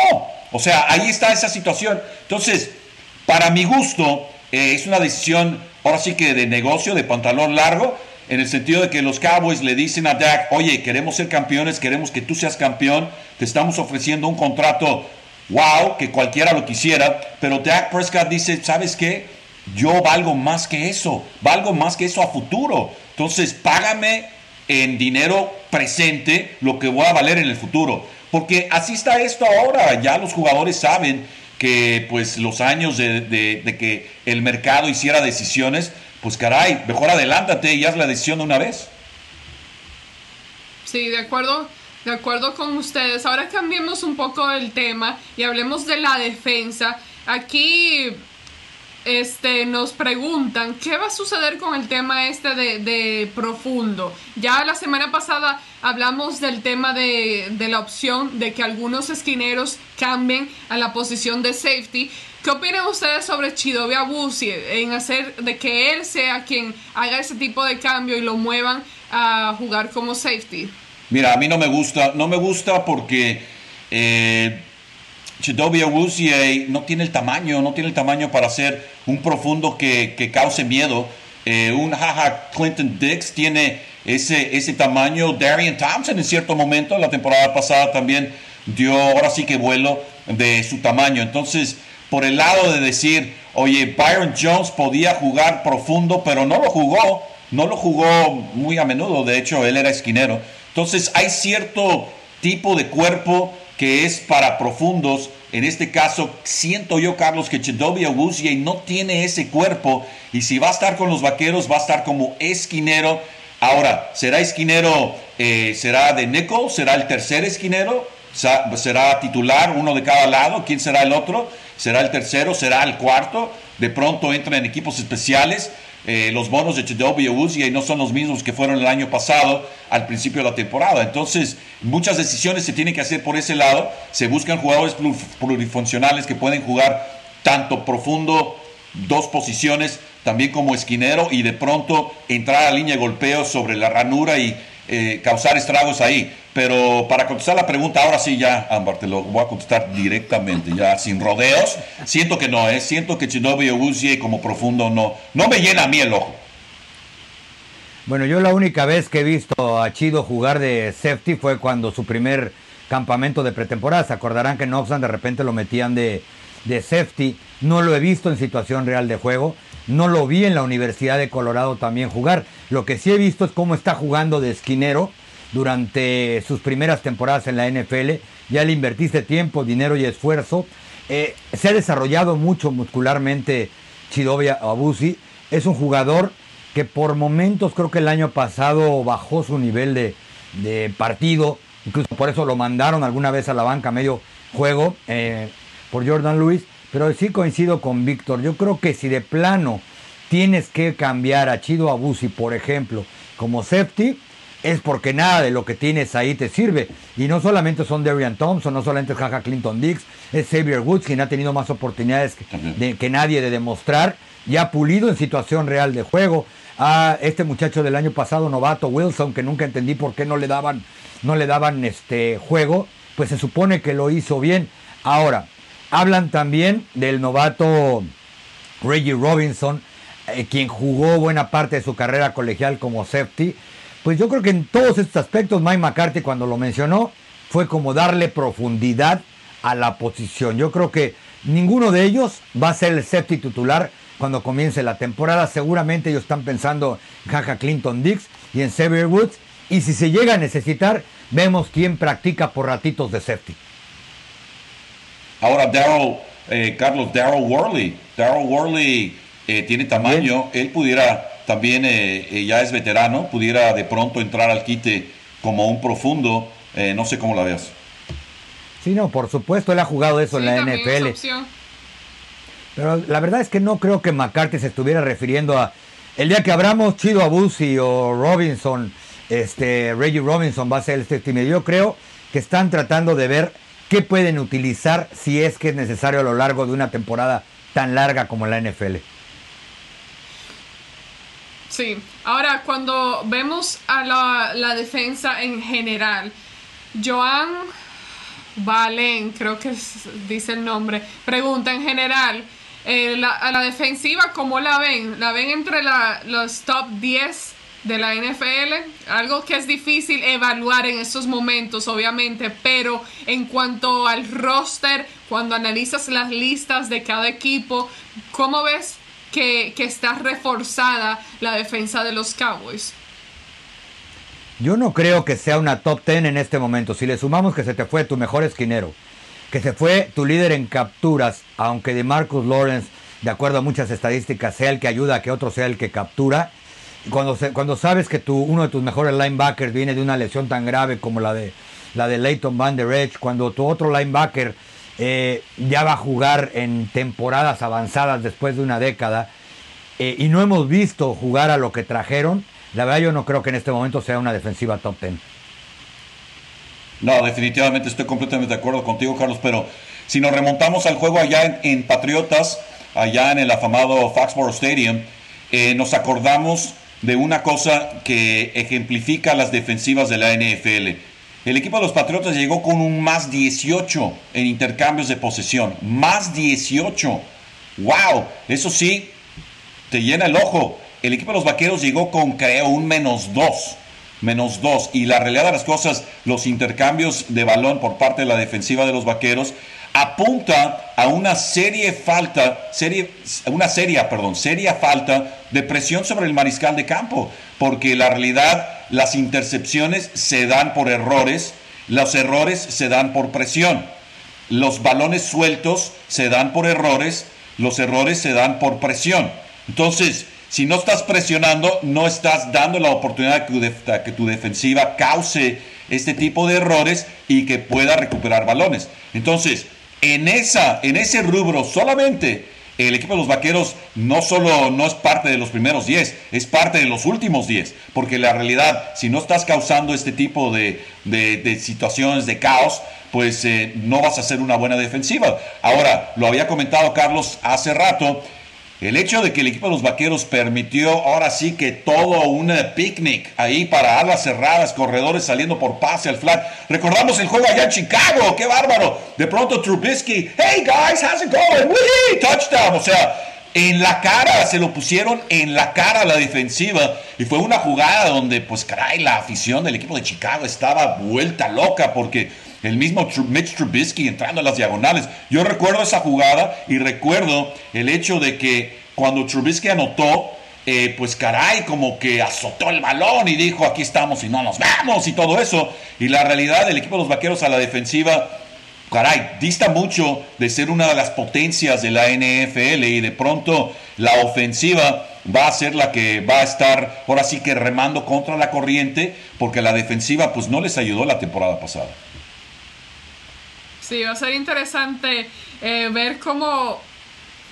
o sea, ahí está esa situación. Entonces, para mi gusto, eh, es una decisión, ahora sí que de negocio, de pantalón largo, en el sentido de que los Cowboys le dicen a Dak, oye, queremos ser campeones, queremos que tú seas campeón, te estamos ofreciendo un contrato, wow, que cualquiera lo quisiera, pero Dak Prescott dice, ¿sabes qué? Yo valgo más que eso, valgo más que eso a futuro. Entonces, págame en dinero presente lo que voy a valer en el futuro. Porque así está esto ahora, ya los jugadores saben que pues los años de, que el mercado hiciera decisiones, pues caray, mejor adelántate y haz la decisión de una vez. Sí, de acuerdo, de acuerdo con ustedes. Ahora cambiemos un poco el tema y hablemos de la defensa. Aquí este, nos preguntan qué va a suceder con el tema este de, profundo. Ya la semana pasada hablamos del tema de, de, la opción de que algunos esquineros cambien a la posición de safety. ¿Qué opinan ustedes sobre Chidobe Abusi en hacer de que él sea quien haga ese tipo de cambio y lo muevan a jugar como safety? Mira, a mí no me gusta, no me gusta porque eh, Chidobe no tiene el tamaño, no tiene el tamaño para ser un profundo que, cause miedo. Eh, un jaja Clinton Dix tiene ese, ese tamaño. Darian Thompson en cierto momento, la temporada pasada también dio ahora sí que vuelo de su tamaño. Entonces, por el lado de decir, oye, Byron Jones podía jugar profundo, pero no lo jugó, no lo jugó muy a menudo, de hecho, él era esquinero. Entonces hay cierto tipo de cuerpo que es para profundos. En este caso, siento yo, Carlos, que Chidobe Awuzie no tiene ese cuerpo. Y si va a estar con los vaqueros, va a estar como esquinero. Ahora, ¿será esquinero? Eh, ¿Será de nickel? ¿Será el tercer esquinero? ¿Será titular uno de cada lado? ¿Quién será el otro? ¿Será el tercero? ¿Será el cuarto? De pronto entra en equipos especiales. Eh, los bonos de Chidobe y no son los mismos que fueron el año pasado al principio de la temporada. Entonces, muchas decisiones se tienen que hacer por ese lado. Se buscan jugadores plurifuncionales que pueden jugar tanto profundo, dos posiciones, también como esquinero y de pronto entrar a línea de golpeo sobre la ranura y eh, causar estragos ahí. Pero para contestar la pregunta, ahora sí ya, Ámbar, te lo voy a contestar directamente, ya sin rodeos. Siento que no, ¿eh? siento que Chinobi Oguzie como profundo no, no me llena a mí el ojo. Bueno, yo la única vez que he visto a Chido jugar de safety fue cuando su primer campamento de pretemporada. Se acordarán que en Oxford de repente lo metían de, de safety. No lo he visto en situación real de juego. No lo vi en la Universidad de Colorado también jugar. Lo que sí he visto es cómo está jugando de esquinero durante sus primeras temporadas en la NFL. Ya le invertiste tiempo, dinero y esfuerzo. Eh, se ha desarrollado mucho muscularmente Chidovia Abusi. Es un jugador que por momentos creo que el año pasado bajó su nivel de, partido. Incluso por eso lo mandaron alguna vez a la banca medio juego eh, por Jordan Lewis. Pero sí coincido con Víctor. Yo creo que si de plano tienes que cambiar a Chido Abusi, por ejemplo, como safety, es porque nada de lo que tienes ahí te sirve. Y no solamente son Darian Thompson, no solamente es Jaja Clinton Dix, es Xavier Woods, quien ha tenido más oportunidades que, nadie de demostrar, y ha pulido en situación real de juego. A este muchacho del año pasado, novato Wilson, que nunca entendí por qué no le daban, no le daban este juego, pues se supone que lo hizo bien. Ahora, hablan también del novato Reggie Robinson, eh, quien jugó buena parte de su carrera colegial como safety pues yo creo que en todos estos aspectos Mike McCarthy cuando lo mencionó fue como darle profundidad a la posición. Yo creo que ninguno de ellos va a ser el safety titular cuando comience la temporada. Seguramente ellos están pensando en Jaja Clinton Dix y en Xavier Woods. Y si se llega a necesitar, vemos quién practica por ratitos de safety. Ahora, Daryl, eh, Carlos, Daryl Worley. Daryl Worley eh, tiene tamaño. Él pudiera también eh, eh, ya es veterano, pudiera de pronto entrar al quite como un profundo, eh, no sé cómo la veas. Sí, no, por supuesto, él ha jugado eso en la NFL. Pero la verdad es que no creo que McCarthy se estuviera refiriendo a el día que abramos Chido Abusi o Robinson, este Reggie Robinson va a ser el séptimo. Yo creo que están tratando de ver qué pueden utilizar si es que es necesario a lo largo de una temporada tan larga como la NFL. Sí, ahora cuando vemos a la, defensa en general, Joan Valen, creo que dice el nombre, pregunta en general, eh, a la defensiva, ¿cómo la ven? ¿La ven entre los top 10 de la NFL? Algo que es difícil evaluar en estos momentos, obviamente, pero en cuanto al roster, cuando analizas las listas de cada equipo, ¿cómo ves que, está reforzada la defensa de los Cowboys. Yo no creo que sea una top 10 en este momento. Si le sumamos que se te fue tu mejor esquinero, que se fue tu líder en capturas, aunque de Marcus Lawrence, de acuerdo a muchas estadísticas, sea el que ayuda a que otro sea el que captura. Cuando, cuando sabes que tu, uno de tus mejores linebackers viene de una lesión tan grave como la de, la de Leighton Van Der Esch, cuando tu otro linebacker eh, ya va a jugar en temporadas avanzadas después de una década eh, y no hemos visto jugar a lo que trajeron, la verdad yo no creo que en este momento sea una defensiva top 10. No, definitivamente estoy completamente de acuerdo contigo, Carlos, pero si nos remontamos al juego allá en, Patriotas, allá en el afamado Foxborough Stadium, eh, nos acordamos de una cosa que ejemplifica las defensivas de la NFL el equipo de los Patriotas llegó con un más 18 en intercambios de posesión. Más 18. ¡Wow! Eso sí, te llena el ojo. El equipo de los Vaqueros llegó con, creo, un menos 2. Menos 2. Y la realidad de las cosas, los intercambios de balón por parte de la defensiva de los Vaqueros apunta a una serie falta, serie, una seria, perdón, seria falta de presión sobre el mariscal de campo, porque la realidad, las intercepciones se dan por errores los errores se dan por presión, los balones sueltos se dan por errores, los errores se dan por presión. Entonces, si no estás presionando, no estás dando la oportunidad de que tu defensiva cause este tipo de errores y que pueda recuperar balones. Entonces, en, esa, en ese rubro solamente el equipo de los Vaqueros no solo no es parte de los primeros 10, es parte de los últimos 10, porque la realidad, si no estás causando este tipo de, situaciones de caos, pues eh, no vas a ser una buena defensiva. Ahora, lo había comentado Carlos hace rato, el hecho de que el equipo de los vaqueros permitió ahora sí que todo un picnic ahí para alas cerradas, corredores saliendo por pase al flat. Recordamos el juego allá en Chicago, qué bárbaro. De pronto Trubisky, hey guys, how's it going? Wee, touchdown. O sea, en la cara, se lo pusieron en la cara a la defensiva. Y fue una jugada donde, pues caray, la afición del equipo de Chicago estaba vuelta loca porque el mismo Mitch Trubisky entrando a las diagonales. Yo recuerdo esa jugada y recuerdo el hecho de que cuando Trubisky anotó, eh, pues caray, como que azotó el balón y dijo, aquí estamos y no nos vamos y todo eso. Y la realidad del equipo de los Vaqueros a la defensiva, caray, dista mucho de ser una de las potencias de la NFL y de pronto la ofensiva va a ser la que va a estar ahora sí que remando contra la corriente porque la defensiva pues no les ayudó la temporada pasada. Sí, va a ser interesante eh, ver cómo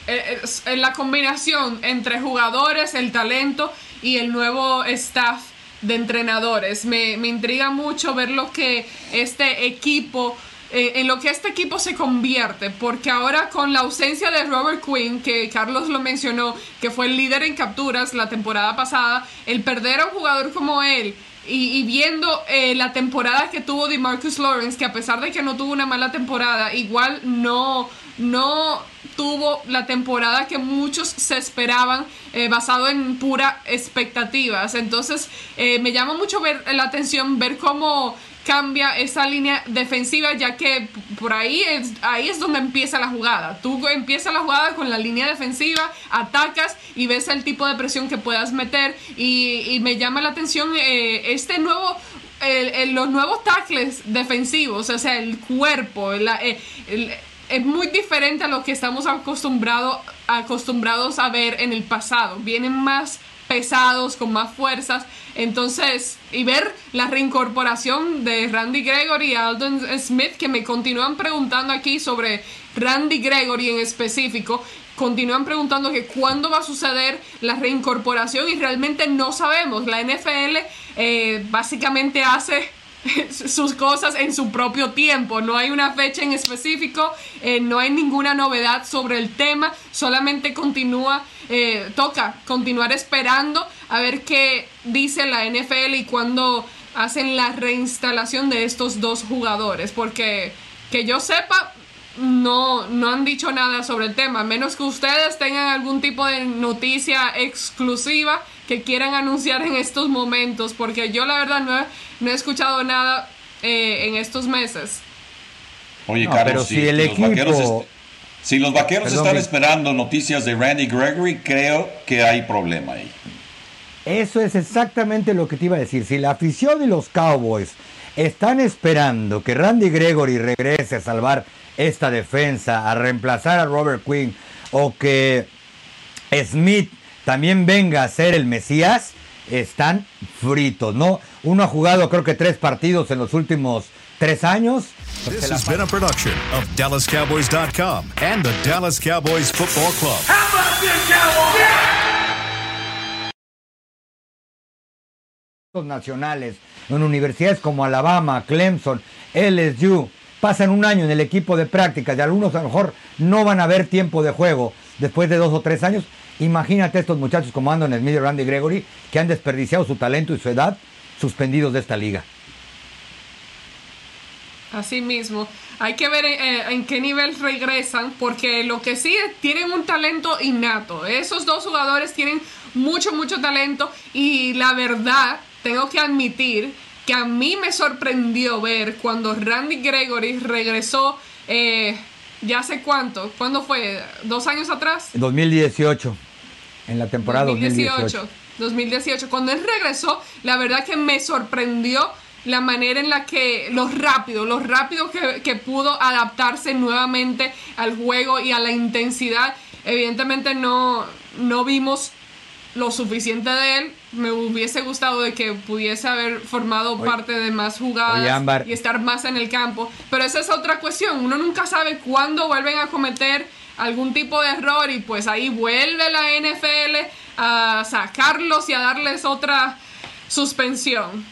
eh, eh, la combinación entre jugadores, el talento y el nuevo staff de entrenadores. Me, intriga mucho ver lo que este equipo en lo que este equipo se convierte, porque ahora con la ausencia de Robert Quinn, que Carlos lo mencionó, que fue el líder en capturas la temporada pasada, el perder a un jugador como él y, viendo eh, la temporada que tuvo de Marcus Lawrence, que a pesar de que no tuvo una mala temporada, igual no, no tuvo la temporada que muchos se esperaban eh, basado en pura expectativas. Entonces eh, me llama mucho ver la atención ver cómo cambia esa línea defensiva, ya que por ahí es, ahí es donde empieza la jugada. Tú empiezas la jugada con la línea defensiva, atacas y ves el tipo de presión que puedas meter. Y, me llama la atención eh, este nuevo los nuevos tackles defensivos, o sea, el cuerpo, eh, es muy diferente a lo que estamos acostumbrado, acostumbrados a ver en el pasado. Vienen más pesados, con más fuerzas. Entonces, y ver la reincorporación de Randy Gregory y Aldon Smith, que me continúan preguntando aquí sobre Randy Gregory en específico, continúan preguntando que cuándo va a suceder la reincorporación y realmente no sabemos. La NFL eh, básicamente hace sus cosas en su propio tiempo. No hay una fecha en específico, eh, no hay ninguna novedad sobre el tema, solamente continúa, eh, toca continuar esperando a ver qué dice la NFL y cuándo hacen la reinstalación de estos dos jugadores, porque que yo sepa, no, no han dicho nada sobre el tema, menos que ustedes tengan algún tipo de noticia exclusiva que quieran anunciar en estos momentos, porque yo la verdad no he, no he escuchado nada eh, en estos meses. Oye, Carlos, si, el equipo... Los vaqueros si los vaqueros están esperando noticias de Randy Gregory, creo que hay problema ahí. Eso es exactamente lo que te iba a decir. Si la afición y los Cowboys están esperando que Randy Gregory regrese a salvar esta defensa, a reemplazar a Robert Quinn o que Smith también venga a ser el Mesías, están fritos, ¿no? Uno ha jugado creo que tres partidos en los últimos tres años. This has been a production of DallasCowboys.com and the Dallas Cowboys Football Club. How about this, Cowboys? Nacionales en universidades como Alabama, Clemson, LSU pasan un año en el equipo de prácticas y algunos a lo mejor no van a ver tiempo de juego después de dos o tres años Imagínate estos muchachos como Andon Smith y Randy Gregory que han desperdiciado su talento y su edad suspendidos de esta liga. Así mismo. Hay que ver eh, en qué nivel regresan, porque lo que sí tienen un talento innato. Esos dos jugadores tienen mucho, mucho talento y la verdad, tengo que admitir que a mí me sorprendió ver cuando Randy Gregory regresó, eh, ya sé cuánto, ¿cuándo fue? ¿Dos años atrás? 2018 en la temporada 2018. 2018. Cuando él regresó, la verdad que me sorprendió la manera en la que, los rápido, los rápido que, que pudo adaptarse nuevamente al juego y a la intensidad. Evidentemente no, no vimos lo suficiente de él. Me hubiese gustado de que pudiese haber formado parte de más jugadas y estar más en el campo. Pero esa es otra cuestión. Uno nunca sabe cuándo vuelven a cometer algún tipo de error y pues ahí vuelve la NFL a sacarlos y a darles otra suspensión.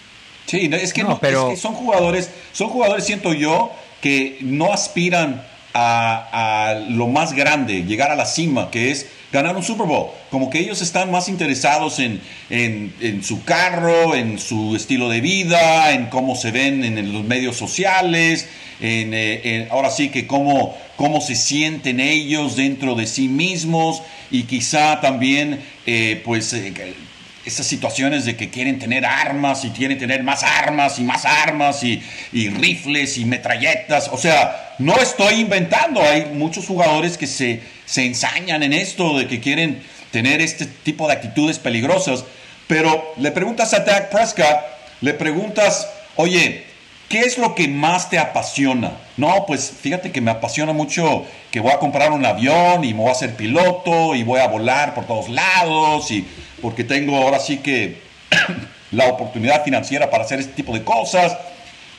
Sí, es que, no, pero... son jugadores, son jugadores, siento yo, que no aspiran a, a, lo más grande, llegar a la cima, que es ganar un Super Bowl. Como que ellos están más interesados en, en, su carro, en su estilo de vida, en cómo se ven en, los medios sociales, eh, en, ahora sí que cómo, cómo se sienten ellos dentro de sí mismos y quizá también eh, pues eh, esas situaciones de que quieren tener armas y quieren tener más armas y más armas y, y, rifles y metralletas. O sea, no estoy inventando. Hay muchos jugadores que se, se ensañan en esto, de que quieren tener este tipo de actitudes peligrosas. Pero le preguntas a Dak Prescott, le preguntas, oye, ¿qué es lo que más te apasiona? No, pues fíjate que me apasiona mucho que voy a comprar un avión y me voy a hacer piloto y voy a volar por todos lados y porque tengo ahora sí que la oportunidad financiera para hacer este tipo de cosas.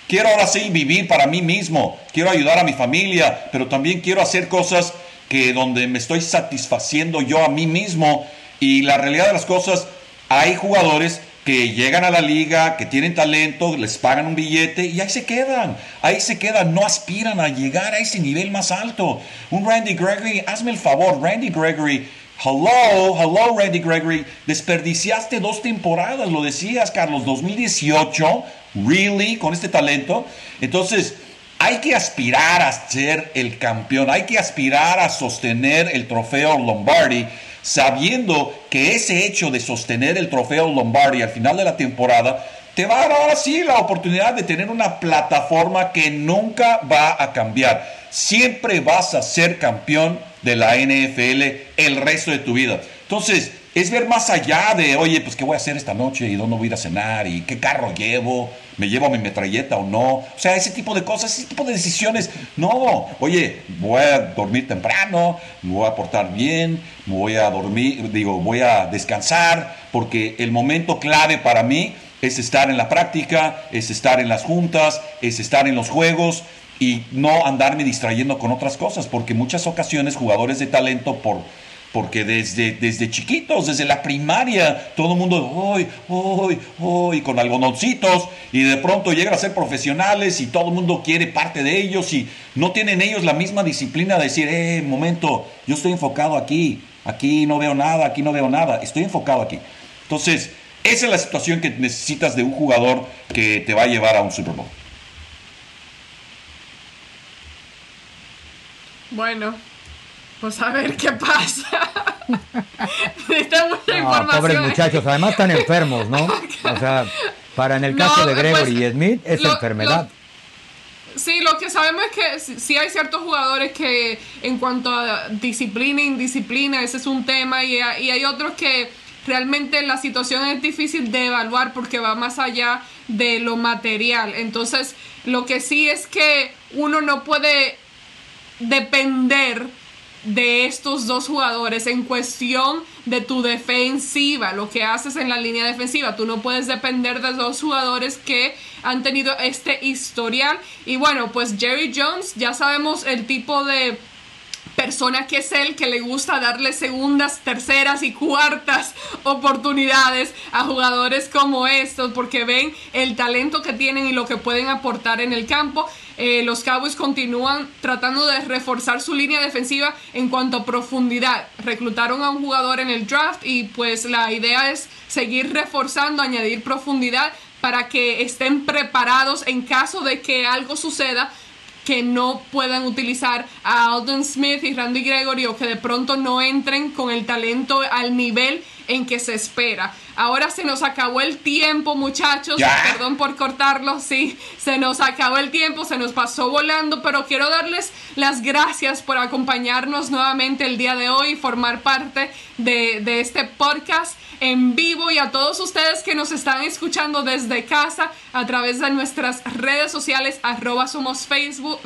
Quiero ahora sí vivir para mí mismo, quiero ayudar a mi familia, pero también quiero hacer cosas que donde me estoy satisfaciendo yo a mí mismo. Y la realidad de las cosas, hay jugadores que llegan a la liga, que tienen talento, les pagan un billete y ahí se quedan, ahí se quedan, no aspiran a llegar a ese nivel más alto. Un Randy Gregory, hazme el favor, Randy Gregory Hello, hello Randy Gregory. Desperdiciaste dos temporadas, lo decías, Carlos, 2018, really, con este talento. Entonces, hay que aspirar a ser el campeón, hay que aspirar a sostener el trofeo Lombardi, sabiendo que ese hecho de sostener el trofeo Lombardi al final de la temporada te va a dar ahora sí la oportunidad de tener una plataforma que nunca va a cambiar. Siempre vas a ser campeón de la NFL el resto de tu vida. Entonces, es ver más allá de, oye, pues qué voy a hacer esta noche y dónde voy a ir a cenar y qué carro llevo, me llevo mi metralleta o no. O sea, ese tipo de cosas, ese tipo de decisiones. No, oye, voy a dormir temprano, me voy a portar bien, me voy a dormir, digo, voy a descansar, porque el momento clave para mí es estar en la práctica, es estar en las juntas, es estar en los juegos y no andarme distrayendo con otras cosas, porque muchas ocasiones jugadores de talento por porque desde, desde chiquitos, desde la primaria, todo el mundo, hoy, hoy, hoy, con algodoncitos, y de pronto llegan a ser profesionales y todo el mundo quiere parte de ellos y no tienen ellos la misma disciplina de decir, eh, momento, yo estoy enfocado aquí, aquí no veo nada, aquí no veo nada, estoy enfocado aquí. Entonces, esa es la situación que necesitas de un jugador que te va a llevar a un Super Bowl. Bueno, pues a ver qué pasa. Necesita mucha información. Pobres muchachos, además están enfermos, ¿no? O sea, para en el caso de Gregory pues, y Smith es enfermedad. sí, lo que sabemos es que sí hay ciertos jugadores que en cuanto a disciplina e indisciplina, ese es un tema, y, y hay otros que realmente la situación es difícil de evaluar porque va más allá de lo material. Entonces, lo que sí es que uno no puede depender de estos dos jugadores en cuestión de tu defensiva, lo que haces en la línea defensiva. Tú no puedes depender de dos jugadores que han tenido este historial. Y bueno, pues Jerry Jones, ya sabemos el tipo de persona que es él, que le gusta darle segundas, terceras y cuartas oportunidades a jugadores como estos, porque ven el talento que tienen y lo que pueden aportar en el campo. Eh, los Cowboys continúan tratando de reforzar su línea defensiva en cuanto a profundidad. Reclutaron a un jugador en el draft y pues la idea es seguir reforzando, añadir profundidad para que estén preparados en caso de que algo suceda que no puedan utilizar a Alden Smith y Randy Gregory o que de pronto no entren con el talento al nivel en que se espera. Ahora se nos acabó el tiempo, muchachos. Perdón por cortarlo, sí. Se nos acabó el tiempo, se nos pasó volando, pero quiero darles las gracias por acompañarnos nuevamente el día de hoy y formar parte de, de este podcast en vivo y a todos ustedes que nos están escuchando desde casa a través de nuestras redes sociales, arroba somos Facebook,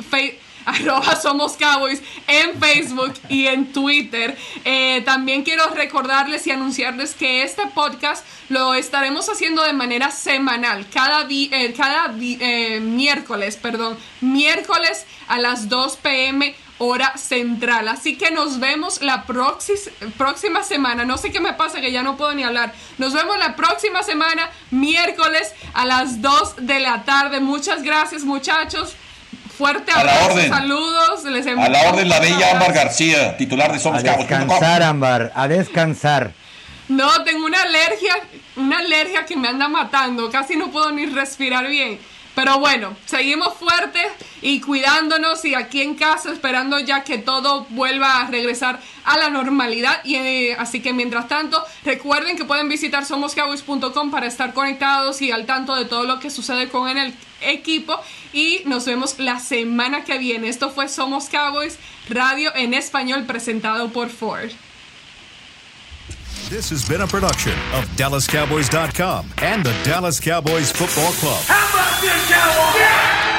arroba somos Cowboys en Facebook y en Twitter. Eh, también quiero recordarles y anunciarles que este podcast lo estaremos haciendo de manera semanal, cada, eh, cada eh, miércoles, perdón, miércoles a las 2 pm hora central. Así que nos vemos la próxima semana. No sé qué me pasa que ya no puedo ni hablar. Nos vemos la próxima semana, miércoles a las 2 de la tarde. Muchas gracias muchachos. Fuerte abrazo, saludos. Les a la orden la bella Ámbar García, titular de Somos A descansar, Ámbar, a descansar. No, tengo una alergia, una alergia que me anda matando. Casi no puedo ni respirar bien. Pero bueno, seguimos fuertes y cuidándonos y aquí en casa esperando ya que todo vuelva a regresar a la normalidad. Y eh, así que mientras tanto, recuerden que pueden visitar somoscowboys.com para estar conectados y al tanto de todo lo que sucede con el equipo. Y nos vemos la semana que viene. Esto fue Somos Cowboys Radio en español presentado por Ford. This has been a production of DallasCowboys.com and the Dallas Cowboys Football Club. How about this, Cowboys?